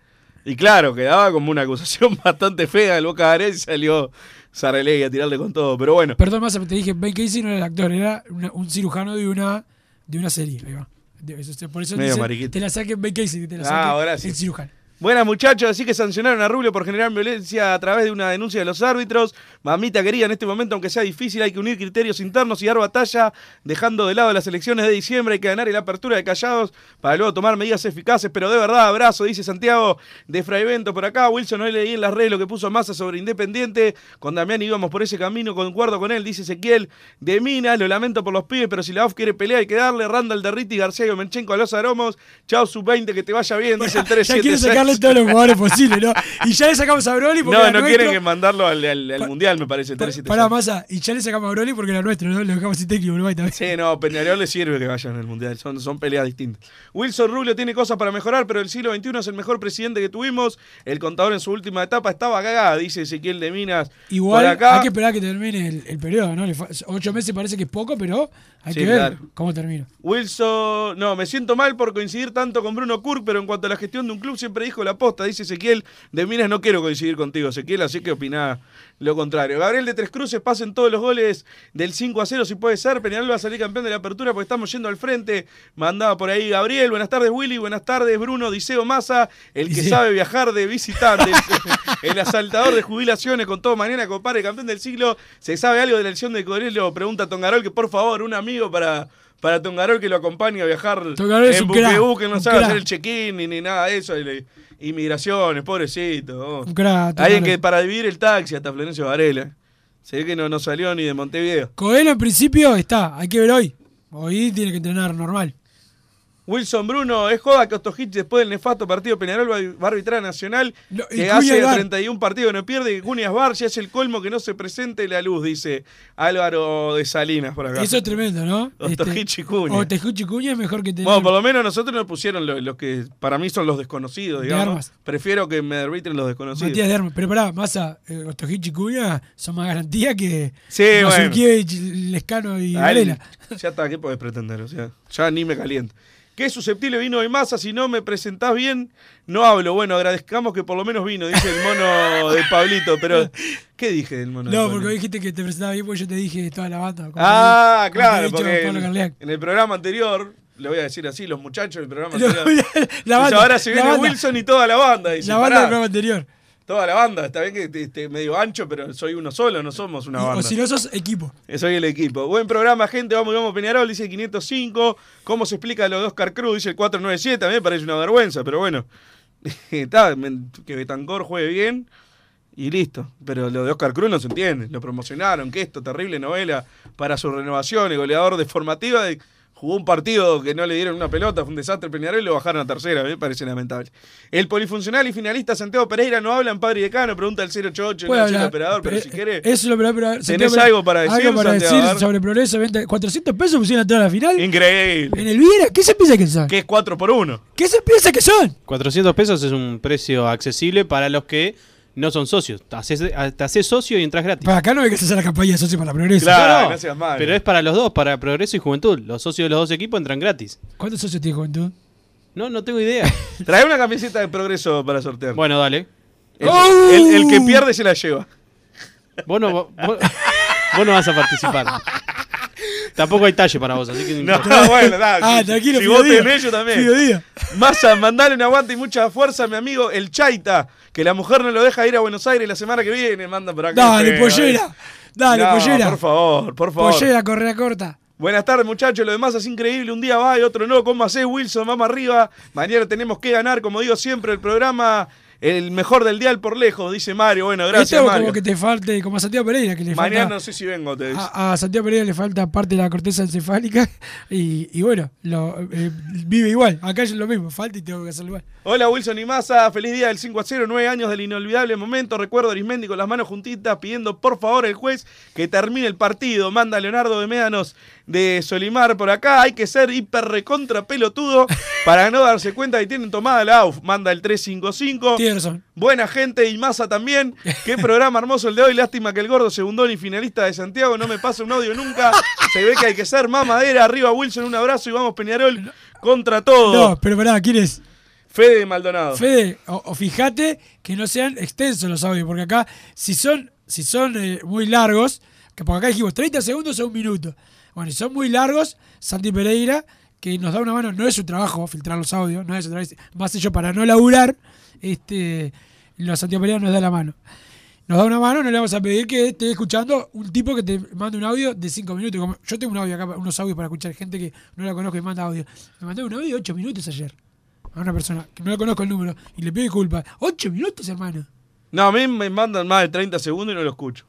Y claro, quedaba como una acusación <laughs> bastante fea del Boca Arias y salió Saralegui a tirarle con todo. Pero bueno, Perdón, más te dije, Ben Casey no era el actor, era una- un cirujano de una, de una serie. Ahí va. De- eso- Por eso dice, te la saquen Ben Casey, te la Ah, ahora sí. el cirujano. Buenas muchachos, así que sancionaron a Rubio por generar violencia a través de una denuncia de los árbitros. Mamita querida, en este momento, aunque sea difícil, hay que unir criterios internos y dar batalla, dejando de lado las elecciones de diciembre. Hay que ganar la apertura de callados para luego tomar medidas eficaces. Pero de verdad, abrazo, dice Santiago de Fraivento por acá. Wilson, hoy leí en las redes lo que puso Massa sobre Independiente. Con Damián íbamos por ese camino, concuerdo con él, dice Ezequiel de Mina. Lo lamento por los pibes, pero si la OFF quiere pelear, hay que darle. Randall Derriti, García y Omenchenko a los aromos. Chao, sub-20, que te vaya bien, dice el Ya quiere 376. Todos los jugadores posibles, ¿no? Y ya le sacamos a Broly porque No, no nuestro. quieren que mandarlo al, al- al mundial, me parece. 376. Pará, masa. Y ya le sacamos a Broly porque era nuestro, ¿no? Lo dejamos sin técnico, Uruguay también. Sí, no, Peñarol le sirve que vayan al mundial. Son, son peleas distintas. Wilson Rubio tiene cosas para mejorar, pero el siglo XXI es el mejor presidente que tuvimos. El contador en su última etapa estaba cagada, dice Ezequiel de Minas. Igual acá. hay que esperar que termine el, el periodo, ¿no? Ocho meses parece que es poco, pero hay Sí, que ver claro. cómo termina. Wilson, no, me siento mal por coincidir tanto con Bruno Kurk, pero en cuanto a la gestión de un club siempre dijo la posta, dice Ezequiel de Minas, no quiero coincidir contigo, Ezequiel, así que opina lo contrario. Gabriel de Tres Cruces, pasen todos los goles del 5 a 0 si puede ser, Peñarol va a salir campeón de la apertura porque estamos yendo al frente, mandaba por ahí Gabriel, buenas tardes Willy, buenas tardes Bruno, Diceo Massa, el que sabe viajar de visitante, el, <laughs> el asaltador de jubilaciones con todo mañana, compadre, campeón del siglo, ¿se sabe algo de la elección de Codrelo? Pregunta Tongarol que por favor, un amigo para... Para Tongarol que lo acompañe a viajar Tongarol en buquebú, que no sabe crack. hacer el check-in ni, ni nada de eso. y le- inmigraciones, pobrecito. oh. Alguien que para dividir el taxi hasta Florencio Varela. Se ve que no, no salió ni de Montevideo. Coelho en principio está, hay que ver hoy. Hoy tiene que entrenar normal. Wilson Bruno, es joda que Ostojic después del nefasto partido Peñarol va a arbitrar a Nacional, que hace el VAR. 31 partidos no pierde, que Cunias Bar ya es el colmo que no se presente la luz, dice Álvaro de Salinas por acá. Eso es tremendo, ¿no? Este, Ostojic y Cunha. Ostojic y Cuña es mejor que tener. Bueno, por lo menos nosotros nos pusieron lo- los que para mí son los desconocidos, De digamos. armas. Prefiero que me arbitren los desconocidos. Matías Derme. Pero pará, Massa, eh, Ostojic y Cuña son más garantía que Sí, bueno. Lescano y Varela. ya está, ¿qué podés pretender? O sea, ya ni me caliento. Qué susceptible vino de masa, si no me presentás bien, no hablo. Bueno, agradezcamos que por lo menos vino, dice el mono de Pablito, pero ¿qué dije del mono de No, porque dijiste que te presentaba bien porque yo te dije toda la banda. Ah, claro, porque en, el programa anterior, le voy a decir así, los muchachos del programa <laughs> anterior. la dice, banda, ahora se la viene banda. Wilson y toda la banda. Dice, La banda "Pará, del programa anterior. Toda la banda, está bien que esté medio ancho, pero soy uno solo, no somos una banda. o si no sos equipo. Soy el equipo. Buen programa, gente. Vamos, vamos, Peñarol, dice 505. ¿Cómo se explica lo de Oscar Cruz? Dice el 497. A mí me parece una vergüenza, pero bueno. <laughs> Está, que Betancor juegue bien y listo. Pero lo de Oscar Cruz no se entiende. Lo promocionaron, que esto, terrible novela para su renovación. El goleador de formativa de- jugó un partido que no le dieron una pelota, fue un desastre Peñarol y lo bajaron a tercera. Me parece lamentable. El polifuncional y finalista Santiago Pereira no habla en Padre y Decano, pregunta el 088, no el operador, pero, pero, si quiere. Eso es lo pero, pero, Santiago, ¿Tenés algo para decir, Algo para Santiago? Decir sobre Progreso. venta- 400 pesos pusieron a toda la final. Increíble. En el Viera, ¿qué se piensa que son? Que es 4 por 1. ¿Qué se piensa que son? 400 pesos es un precio accesible para los que no son socios. Te haces, te haces socio y entras gratis. Para acá no hay que hacer la campaña de socio para Progreso. Claro, no seas malo. Pero es para los dos, para Progreso y Juventud. Los socios de los dos equipos entran gratis. ¿Cuántos socios tiene Juventud? No, no tengo idea. <laughs> Trae una camiseta de progreso para sortear. bueno, dale. El, ¡Oh! el- el que pierde se la lleva. Vos no- vos- vos no vas a participar. <laughs> Tampoco hay talle para vos, así que No, importa. <laughs> bueno, da, Ah, tranquilo, si vos tenés, yo también. Fido Díaz. Massa, mandale un aguante y mucha fuerza a mi amigo el Chaita, que la mujer no lo deja ir a Buenos Aires la semana que viene, manda por acá. Dale, feo, pollera. Dale, No, pollera. Por favor, por favor. Pollera, correa corta. Buenas tardes, muchachos. Lo demás es increíble. Un día va y otro no. ¿Cómo hacés, Wilson? Vamos arriba. Mañana tenemos que ganar, como digo siempre, el programa el mejor del dial por lejos, dice Mario. Bueno, gracias, Esto Mario. como que te falte, como a Santiago Pereira, que le Mañana falta. no sé si vengo, te dice. A, a Santiago Pereira le falta parte de la corteza encefálica <laughs> y, y bueno, lo, eh, vive igual. Acá es lo mismo, falta y tengo que hacerlo igual. Hola Wilson y Massa, feliz día del 5 a 0, 9 años del inolvidable momento. Recuerdo a Arismendi con las manos juntitas pidiendo por favor el juez que termine el partido. Manda Leonardo de Médanos de Solimar por acá. Hay que ser hiper recontra pelotudo para no darse cuenta que tienen tomada la AUF. Manda el 355. Tiene razón. Buena gente y Massa también. Qué programa hermoso el de hoy. Lástima que el gordo segundón y finalista de Santiago no me pase un audio nunca. Se ve que hay que ser mamadera. Arriba Wilson, un abrazo y vamos Peñarol contra todo. No, pero pará, ¿quién es? Fede Maldonado. Fede, o, o fíjate que no sean extensos los audios, porque acá, si son, si son eh, muy largos, que porque acá dijimos 30 segundos o un minuto. Bueno, si son muy largos, Santi Pereira, que nos da una mano, no es su trabajo filtrar los audios, no es su trabajo, más yo para no laburar, este, los Santi Pereira nos da la mano. Nos da una mano, no le vamos a pedir que esté escuchando un tipo que te mande un audio de 5 minutos. Yo tengo un audio acá, unos audios para escuchar gente que no la conozco y manda audio. Me mandó un audio de 8 minutos ayer a una persona que no le conozco el número y le pido disculpas. ¿Ocho minutos, hermano? No, a mí me mandan más de 30 segundos y no lo escucho.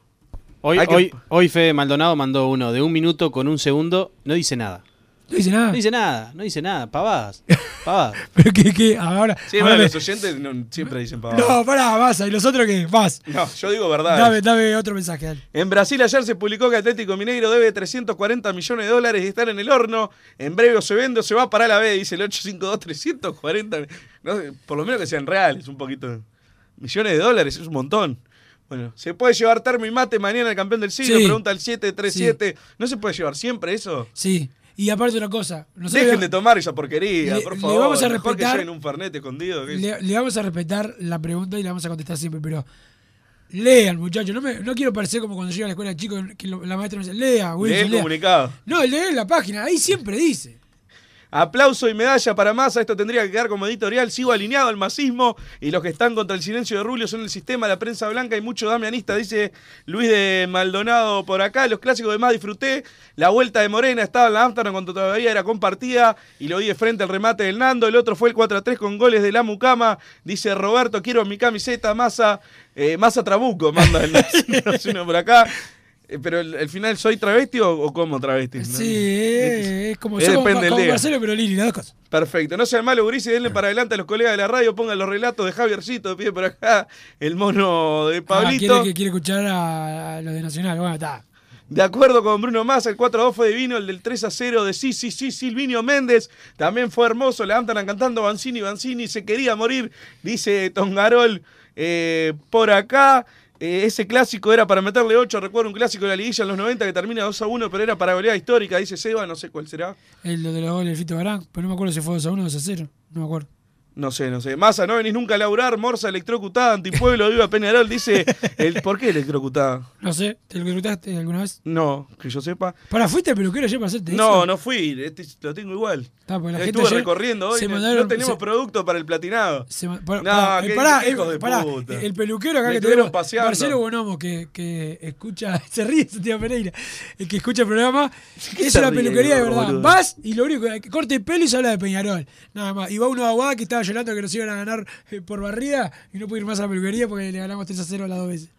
Hoy, que- hoy, hoy Fede Maldonado mandó uno de un minuto con un segundo, no dice nada. No dice nada. No dice nada, no dice nada, pavadas. <laughs> Pavadas. Pero que, que ahora. Sí, ahora los oyentes no- siempre dicen pavadas. No, pará, vas. ¿Y los otros qué? Vas. No, yo digo verdad. Dame, dame otro mensaje, dale. En Brasil ayer se publicó que Atlético Mineiro debe 340 millones de dólares y estar en el horno. En breve o se vende o se va para la B, dice el 852, 340. No por lo menos que sean reales, un poquito. Millones de dólares, es un montón. Bueno, ¿se puede llevar termo y mate mañana el campeón del siglo? Sí. Pregunta el 737. ¿No se puede llevar siempre eso? Sí. Y aparte una cosa. Dejen le- de tomar esa porquería, le- por le favor. vamos a que respetar- lleven un fernet escondido. que- le, le vamos a respetar la pregunta y la vamos a contestar siempre, pero lean, muchachos. No, me- no quiero parecer como cuando yo iba a la escuela chico que la maestra nos dice, lea, Wilson, Lee el lea". comunicado. No, lee la página, ahí siempre dice. Aplauso y medalla para Massa, esto tendría que quedar como editorial. Sigo alineado al masismo y los que están contra el silencio de Rulio son el sistema, la prensa blanca y mucho damianista, dice Luis de Maldonado por acá. Los clásicos de más disfruté. La vuelta de Morena estaba en la Amsterdam cuando todavía era compartida y lo vi de frente al remate del Nando. El otro fue el 4 a 3 con goles de la Mucama. Dice Roberto, quiero mi camiseta, Massa, eh, Massa Trabuco, manda el <laughs> uno por acá. Eh, pero el, el final, ¿soy travesti o, o como travesti? Sí, es como yo, como. Marcelo Perolini, las dos cosas. Perfecto. No sean malos, Gurises, denle para adelante a los colegas de la radio, pongan los relatos de Javiercito, pide por acá el mono de Ah, Pablito. quiere, que quiere escuchar a, a los de Nacional. Bueno, está. De acuerdo con Bruno Massa, el 4 a 2 fue divino, el del 3 a 0 de sí, sí, sí, Silvinio Méndez. También fue hermoso, le andan cantando Banzini, Banzini, se quería morir, dice Tongarol eh, por acá. Eh, ese clásico era para meterle 8, recuerdo un clásico de la liguilla en los 90 que termina 2 a 1, pero era para goleada histórica, dice Seba, no sé cuál será. El de los goles de Fito Barán, pero no me acuerdo si fue 2 a 1 o 2 a 0. No me acuerdo. No sé, no sé. Massa, no venís nunca a laburar, Morsa electrocutada, antipueblo, viva Peñarol, dice. El, ¿Por qué electrocutada? No sé, ¿te lo reclutaste alguna vez? No, que yo sepa. ¿Para fuiste al peluquero ayer para hacerte No, eso? no fui, este, lo tengo igual. Está, la Estuve recorriendo hoy, no, mandaron- no tenemos se- producto para el platinado. Se pará, no, pará, qué eh, pará, hijos de pará, puta. El peluquero acá Me que tenemos, paseando. Marcelo Bonomo, que, que escucha, <laughs> se ríe Santiago Pereira, el que escucha el programa, ¿Qué es una peluquería de boludo? verdad. Vas y lo único que corte el pelo y se habla de Peñarol. Nada más. Y va uno de Aguada que estaba llorando que nos iban a ganar eh, por barrida y no pudo ir más a la peluquería porque le ganamos 3 a 0 las dos veces.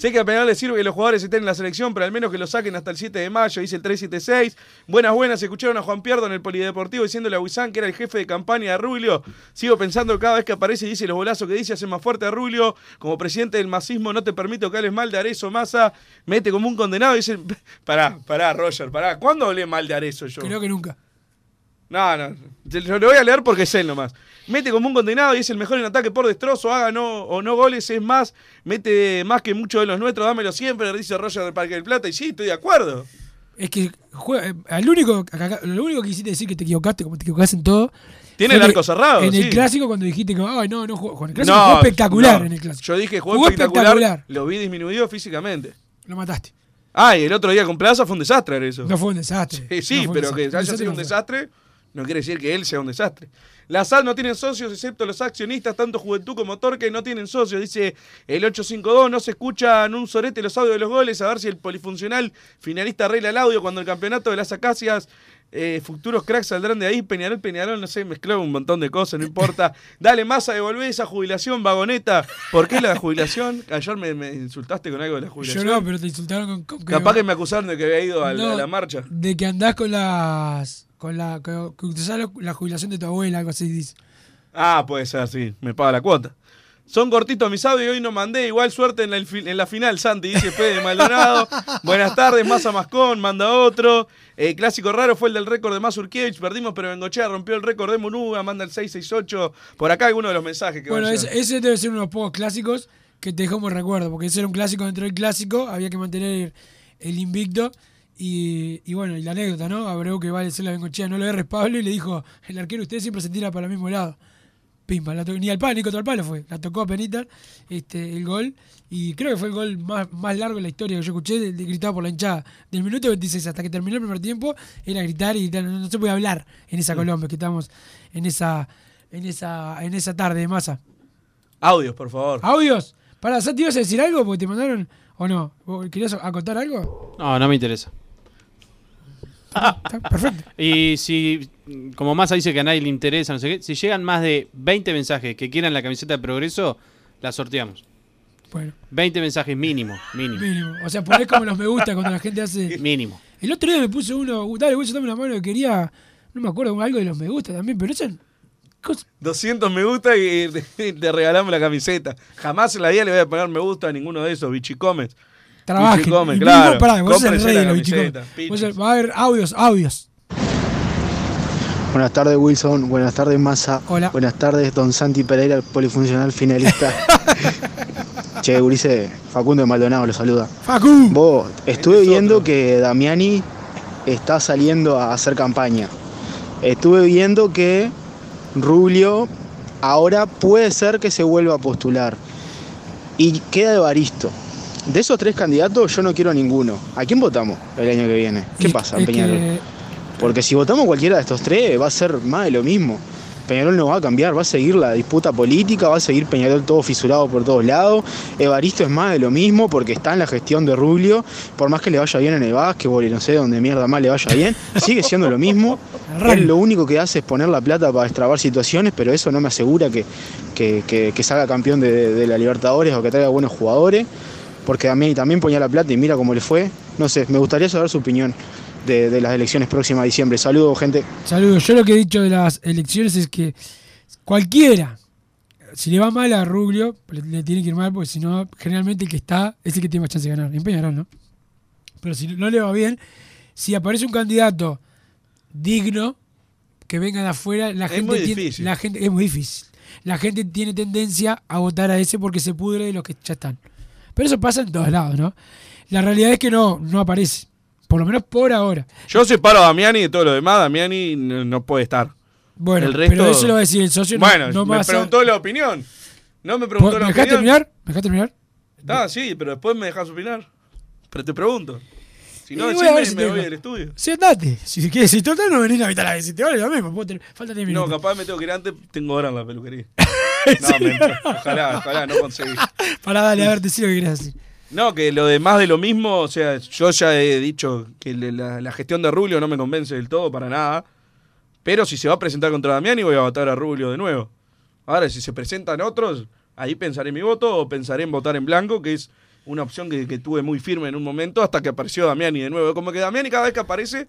Sé que a Peñarol le sirve que los jugadores estén en la selección, pero al menos que lo saquen hasta el 7 de mayo, dice el 376. Buenas, buenas, escucharon a Juan Pierdo en el Polideportivo diciéndole a Huizán que era el jefe de campaña de Rubio. Sigo pensando cada vez que aparece y dice los bolazos que dice hace más fuerte a Rubio. Como presidente del masismo no te permito que hables mal de Arezo Massa. Mete como un condenado y dice, <laughs> pará, pará, Roger, pará. ¿Cuándo hablé mal de Arezo yo? Creo que nunca. No, no. Lo voy a leer porque es él nomás. Mete como un condenado y es el mejor en ataque por destrozo, haga no, o no goles, es más, mete más que muchos de los nuestros, dámelo siempre, dice Roger del Parque del Plata. Y sí, estoy de acuerdo. Es que juega, eh, al único, lo único que quisiste decir que te equivocaste, como te equivocaste en todo. Tiene el arco cerrado, En el clásico, cuando dijiste que, ay, no, no jugó. Con el clásico jugó espectacular no. en el clásico. Yo dije jugó, Jugó espectacular, espectacular. Lo vi disminuido físicamente. Lo mataste. Ah, y el otro día con Plaza fue un desastre eso. No fue un desastre. Sí, No pero desastre. que haya sido un no desastre no quiere decir que él sea un desastre. La SAD no tienen socios, excepto los accionistas, tanto Juventud como Torque no tienen socios. Dice el 852, no se escuchan un sorete los audios de los goles, a ver si el polifuncional finalista arregla el audio cuando el campeonato de las acacias. eh, futuros cracks saldrán de ahí, Peñarol, Peñarol, no sé, mezcló un montón de cosas, no importa. Dale masa, devolvé esa jubilación, vagoneta. ¿Por qué la jubilación? Ayer me, me insultaste con algo de la Yo jubilación. no, pero te insultaron con. con Capaz que me acusaron de que había ido a, No, a la marcha. De que andás con las. Con la. Que, que usás la, la jubilación de tu abuela, algo así dice. Ah, puede ser, sí. Me paga la cuota. Son cortitos mis audios y hoy no mandé. Igual suerte en la, en la final, Santi, dice Fede Maldonado. <laughs> Buenas tardes, Massa Mascón, manda otro. Eh, clásico raro fue el del récord de Mazurkiewicz. Perdimos, pero Bengochea rompió el récord de Munuga, manda el 668. Por acá alguno de los mensajes que Bueno, ese, ese debe ser uno de los pocos clásicos que te dejó como recuerdo, porque ese era un clásico dentro del clásico, había que mantener el invicto. Y, y bueno, y la anécdota, ¿no? Abreu que vale ser la bengochea, no lo erres Pablo y le dijo, el arquero usted siempre se tira para el mismo lado. Pimba, la ni al palo, ni contra el palo fue. La tocó a Penita este, el gol. Y creo que fue el gol más, más largo de la historia que yo escuché, de, de gritado por la hinchada. Del minuto 26 hasta que terminó el primer tiempo, era gritar y gritar. No, no se puede hablar en esa Colombia, que estamos en esa, en esa, en esa tarde de masa. Audios, por favor. ¿Audios? Para, ¿Santi ibas a decir algo? Porque te mandaron. ¿O no? ¿Vos ¿Querías acotar algo? No, no me interesa. Perfecto. <laughs> Y si, como Massa dice que a nadie le interesa, no sé qué, si llegan más de 20 mensajes que quieran la camiseta de progreso, la sorteamos. Bueno. 20 mensajes mínimo, mínimo. Mínimo. O sea, ponés como los me gusta cuando la gente hace. <laughs> Mínimo. El otro día me puse uno. Dale, voy a dame una mano que quería. No me acuerdo, algo de los me gusta también, pero eso. 200 me gusta y te, <laughs> te regalamos la camiseta. Jamás en la vida le voy a poner me gusta a ninguno de esos, bichicomes. Trabajen. Y claro. pará, vos sos el rey de los Va a haber audios, audios. Buenas tardes Wilson, buenas tardes Massa, buenas tardes Don Santi Pereira, el polifuncional finalista. <laughs> che, Urice, Facundo de Maldonado lo saluda. Facu. Vos, estuve viendo que Damiani está saliendo a hacer campaña. Estuve viendo que Rubio ahora puede ser que se vuelva a postular. Y queda Evaristo. De esos tres candidatos yo no quiero ninguno. ¿A quién votamos el año que viene? ¿Qué pasa, Peñarol? que- Porque si votamos cualquiera de estos tres, va a ser más de lo mismo. Peñarol no va a cambiar, va a seguir la disputa política, va a seguir Peñarol todo fisurado por todos lados. Evaristo es más de lo mismo porque está en la gestión de Rubio. Por más que le vaya bien en el básquetbol y no sé dónde mierda más le vaya bien, sigue siendo lo mismo. <laughs> Él lo único que hace es poner la plata para extrabar situaciones, pero eso no me asegura que, que, que- que salga campeón de, de la Libertadores o que traiga buenos jugadores. Porque también, también ponía la plata y mira cómo le fue. No sé, me gustaría saber su opinión de, de las elecciones próximas de diciembre. Saludos, gente. Saludos. Yo lo que he dicho de las elecciones es que cualquiera, si le va mal a Rubio, le, le tiene que ir mal, porque si no, generalmente el que está es el que tiene más chance de ganar. En Peñarol, ¿no? Pero si no le va bien, si aparece un candidato digno que venga de afuera, la Es gente muy tiene, difícil. la gente es muy difícil. La gente tiene tendencia a votar a ese porque se pudre de los que ya están. Pero eso pasa en todos lados, ¿no? La realidad es que no, no aparece. Por lo menos por ahora. Yo separo a Damiani de todo lo demás. Damiani no, no puede estar. Bueno, el resto... pero eso lo va a decir el socio. no- Bueno, no me a- preguntó la opinión. No me preguntó ¿Me la opinión. terminar? ¿Me dejás terminar? Ah, sí, pero después me dejas opinar. Pero te pregunto. Si no, decime, si me voy del estudio. Sí, andate. Si quieres, si total no venís a mitad la vez. Si te vale lo mismo, puedo tener- falta 10 No, minutos. capaz me tengo que ir antes, tengo hora en la peluquería. <laughs> no, mentira. ojalá, ojalá, no conseguí. <laughs> Para dale, a ver, decir lo que querés decir. No, que lo demás de lo mismo, o sea, yo ya he dicho que la, la gestión de Rubio no me convence del todo para nada. Pero si se va a presentar contra Damiani, voy a votar a Rubio de nuevo. Ahora, si se presentan otros, ahí pensaré mi voto o pensaré en votar en blanco, que es una opción que, que tuve muy firme en un momento hasta que apareció Damiani de nuevo. Como que Damiani cada vez que aparece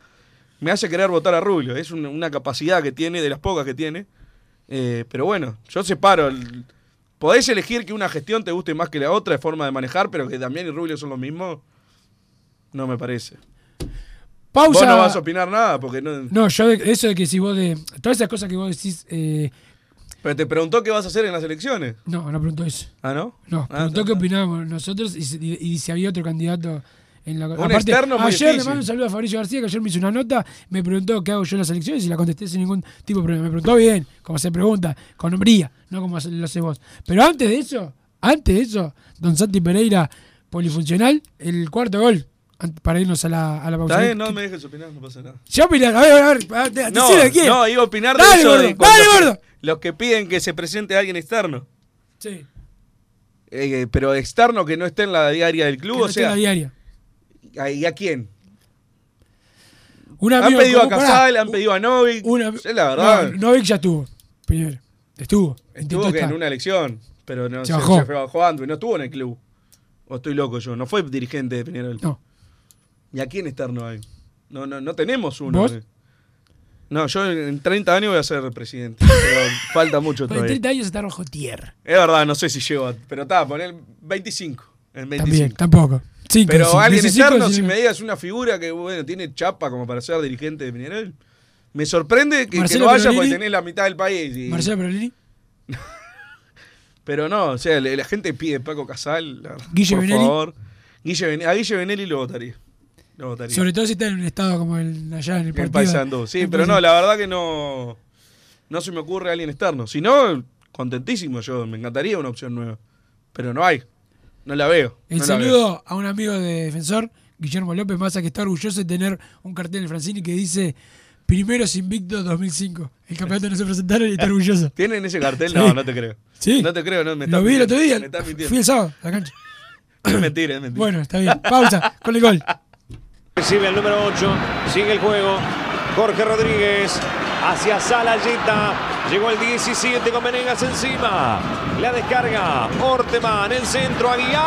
me hace querer votar a Rubio. Es una, una capacidad que tiene, de las pocas que tiene. Eh, pero bueno, yo separo. el- Podés elegir que una gestión te guste más que la otra de forma de manejar, pero que Damián y Rubio son lo mismo, no me parece. Pausa. Vos no vas a opinar nada, porque no... No, yo de- eso de que si vos de. Todas esas cosas que vos decís. Eh, Pero te preguntó qué vas a hacer en las elecciones. no, no preguntó eso. ¿Ah, no? No, Ah, preguntó qué opinábamos nosotros y, si- y- y si había otro candidato en la Un externo muy ayer le mando un saludo a Fabricio García, que ayer me hizo una nota, me preguntó qué hago yo en las elecciones y la contesté sin ningún tipo de problema. Me preguntó bien, como se pregunta, con hombría, no como lo haces vos. Pero antes de eso, antes de eso, Don Santi Pereira, polifuncional, el cuarto gol Para irnos a la, a la pausa. Está bien, no me dejes opinar, no pasa nada. Ya opinar, a ver, a ver, a ver, No, ¿quién? no, iba a opinar de Dale, eso gordo, de con dale, los, que- gordo. los que piden que se presente alguien externo. Sí. Eh, pero externo que no esté en la diaria del club, Que no o esté en sea. la diaria. ¿a- ¿Y a quién? Un han pedido a como- Casal, han pedido a Novik. una- Sí, la verdad. No, Novik ya estuvo. Primero. Estuvo. Estuvo en una elección, pero no Se se, bajó. se bajó antes, no estuvo en el club. O estoy loco yo, no fue dirigente de Peñarol. No. ¿Y a quién externo hay? No, no, no tenemos uno. ¿Vos? eh. No, yo en 30 años voy a ser presidente, <laughs> pero falta mucho Pero en todavía. 30 años está rojo tierra. Es verdad, no sé si llego, a- pero está, poner 25. En 25. También, tampoco. Cinco, pero sí, alguien 15, externo, si me digas una figura que bueno tiene chapa como para ser dirigente de Peñarol, me sorprende que, que no Perolini. porque tenés la mitad del país. y- Marcelo Perolini. <laughs> Pero no, o sea, la, la gente pide Paco Casal, la- Guille por Benelli. favor. Guille a Guille Benelli lo votaría. Lo votaría. Sobre todo si está en un estado como el allá en el El partido. Paysandú. Sí, El pero no, la verdad que no, no se me ocurre alguien externo. Si no, contentísimo yo, me encantaría una opción nueva. Pero no hay, no la veo. El no la veo. saludo a un amigo de defensor, Guillermo López Massa, que está orgulloso de tener un cartel en Francini que dice Primeros Invictos 2005. El campeonato no se presentaron y está <laughs> orgulloso. ¿Tienen ese cartel? Sí. No, no te creo. Sí. No te creo, no me Lo vi el otro día. Me. Fui el sábado a la cancha. <coughs> Es mentira, es mentira. Bueno, está bien. Pausa con el gol. <laughs> Recibe el número 8. Sigue el juego. Jorge Rodríguez hacia Salayeta. Llegó el 17 con Venegas encima. La descarga. Orteman, el centro. Aguilar.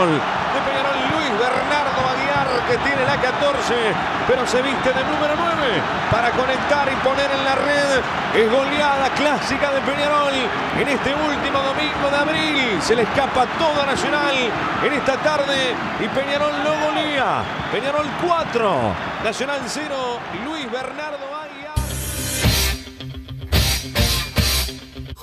Gol. Gol de Peñarol Luis Bernardo Aguiar que tiene la 14 pero se viste de número 9 para conectar y poner en la red. Es goleada clásica de Peñarol en este último domingo de abril. Se le escapa todo a Nacional en esta tarde y Peñarol no golea. Peñarol 4 Nacional 0 Luis Bernardo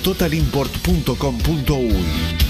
www.totalimport.com.uy.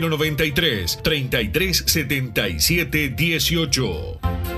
093 3377 18.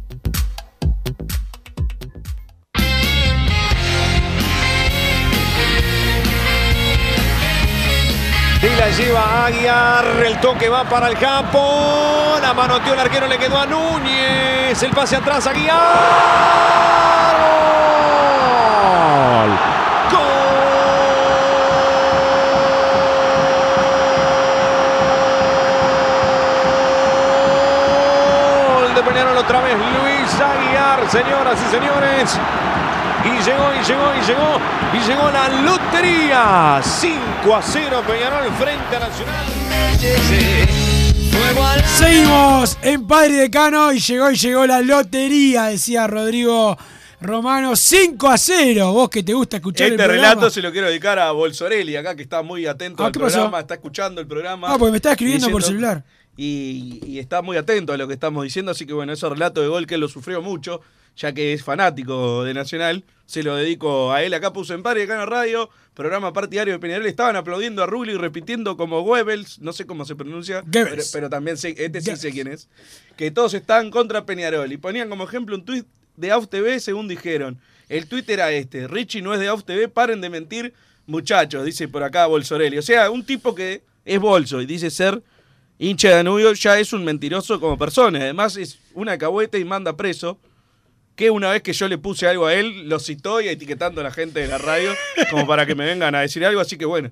Y la lleva Aguiar. El toque va para el campo. La manoteó el arquero, le quedó a Núñez. El pase atrás, Aguiar. ¡Gol! Otra vez. Luis Aguiar, señoras y señores. Y llegó, y llegó, y llegó, y llegó la lotería. 5 a 0 Peñarol frente a Nacional. Seguimos en Padre Decano y llegó y llegó la lotería, decía Rodrigo Romano. 5 a 0. Vos que te gusta escuchar Este el programa. relato se lo quiero dedicar a Bolsorelli, acá que está muy atento Ah, al programa, está escuchando el programa. Ah, porque me está escribiendo por celular. Y, y está muy atento a lo que estamos diciendo, así que bueno, ese relato de gol que él lo sufrió mucho, ya que es fanático de Nacional, se lo dedico a él. Acá puso en Padre acá en la radio, programa partidario de Peñarol, estaban aplaudiendo a Rulli repitiendo como Goebbels, no sé cómo se pronuncia, pero, pero también sé, este sí sé quién es, que todos están contra Peñarol. Y ponían como ejemplo un tuit de AUF TV, según dijeron. El tuit era este, Richie no es de AUF TV, paren de mentir, muchachos, dice por acá Bolsorelli. O sea, un tipo que es bolso y dice ser hincha de Danubio ya es un mentiroso como persona. Además es una cahueta y manda preso. Que una vez que yo le puse algo a él, lo citó y etiquetando a la gente de la radio como para que me vengan a decir algo. Así que bueno,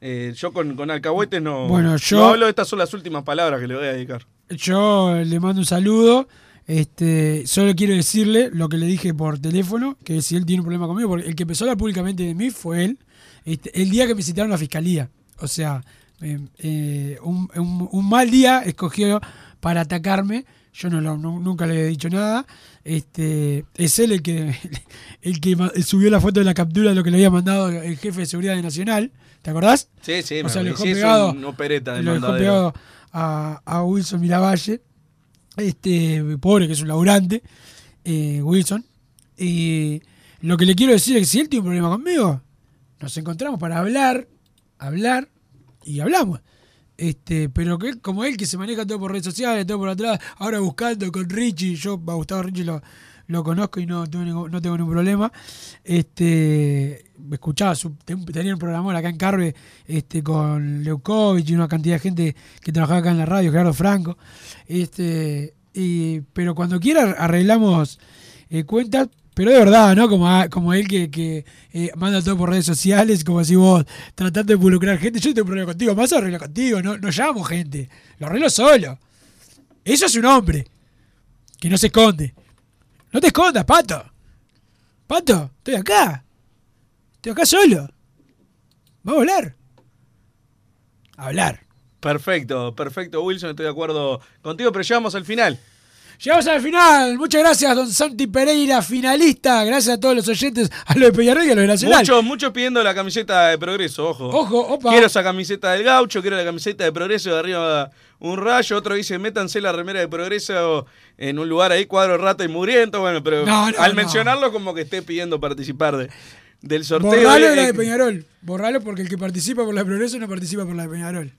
eh, yo con, con alcahuetes no, Bueno, yo- no hablo. Estas son las últimas palabras que le voy a dedicar. Yo le mando un saludo. Este, solo quiero decirle lo que le dije por teléfono, que si él tiene un problema conmigo, porque el que empezó a hablar públicamente de mí fue él, este, el día que me citaron a la fiscalía. O sea, eh, eh, un, un- un mal día escogió para atacarme. Yo no, lo- nu- nunca le he dicho nada. Este, es él el que, <laughs> el que subió la foto de la captura de lo que le había mandado el jefe de seguridad de Nacional. ¿Te acordás? Sí, sí, O me sea, lo acuerdo. dejó Sí, pegado, un opereta de lo dejó pegado a, a Wilson Miravalle, este pobre que es un laburante, eh, Wilson. Y lo que le quiero decir es que si él tiene un problema conmigo, nos encontramos para hablar, hablar y hablamos. Este, pero que como él que se maneja todo por redes sociales, todo por atrás, ahora buscando con Richie, yo a Gustavo Richie lo, lo conozco y no, tengo no tengo ningún problema. Este, escuchaba, su, ten- tenía un programón acá en Carve este, con Leukovic y una cantidad de gente que trabajaba acá en la radio, Gerardo Franco. Este, y, pero cuando quiera arreglamos eh, cuentas, pero de verdad, ¿no? Como, a- como él que, que eh, manda todo por redes sociales, como si vos tratando de involucrar gente. Yo tengo un problema contigo, más arreglo contigo, no, no llamo gente, lo arreglo solo. Eso es un hombre que no se esconde. No te escondas, pato. Pato, estoy acá. Estoy acá solo. Vamos a hablar. Hablar. Perfecto, perfecto, Wilson, estoy de acuerdo contigo, pero llegamos al final. Llegamos al final. Muchas gracias, don Santi Pereira, finalista. Gracias a todos los oyentes, a los de Peñarol y a los de Nacional. Muchos, muchos pidiendo la camiseta de Progreso, ojo. Ojo, opa. Quiero esa camiseta del gaucho, quiero la camiseta de Progreso de arriba un rayo, otro dice métanse la remera de Progreso en un lugar ahí, cuadro rata y mugriento, bueno, pero No, no, al no. mencionarlo como que esté pidiendo participar de, del sorteo. Borralo de la de Peñarol. Borralo porque el que participa por la de Progreso no participa por la de Peñarol.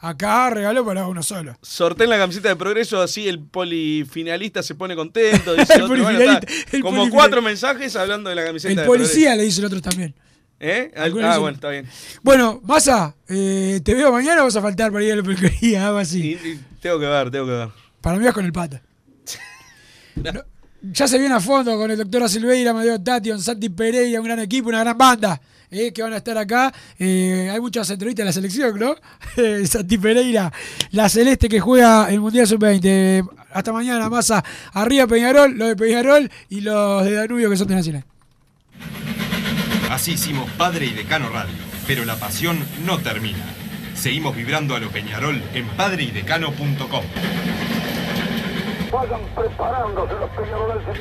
Acá regalo para uno solo. Sorteen la camiseta de Progreso, así el polifinalista se pone contento. <laughs> Dice El otro, bueno, polifinalista, está el como cuatro mensajes hablando de la camiseta El de policía Progreso. le dice el otro también. ¿Eh? Ah, bueno, está bien. Bueno, Massa, eh, ¿te veo mañana o vas a faltar para ir a la peluquería? <laughs> Algo así. Tengo que ver, tengo que ver. Para mí vas con el pata. <laughs> No, ya se viene a fondo con el doctor Silveira, Amadeo Tation, Santi Pereira, un gran equipo, una gran banda eh, que van a estar acá. Eh, hay muchas entrevistas en la selección, ¿no? <laughs> Eh, Santi Pereira, la celeste que juega el Mundial Sub-20. Hasta mañana, Massa. Arriba Peñarol, los de Peñarol y los de Danubio que son de Nacional. Así hicimos Padre y Decano Radio, pero la pasión no termina. Seguimos vibrando a lo Peñarol en padreidecano.com. Vayan preparándose los peñaroles.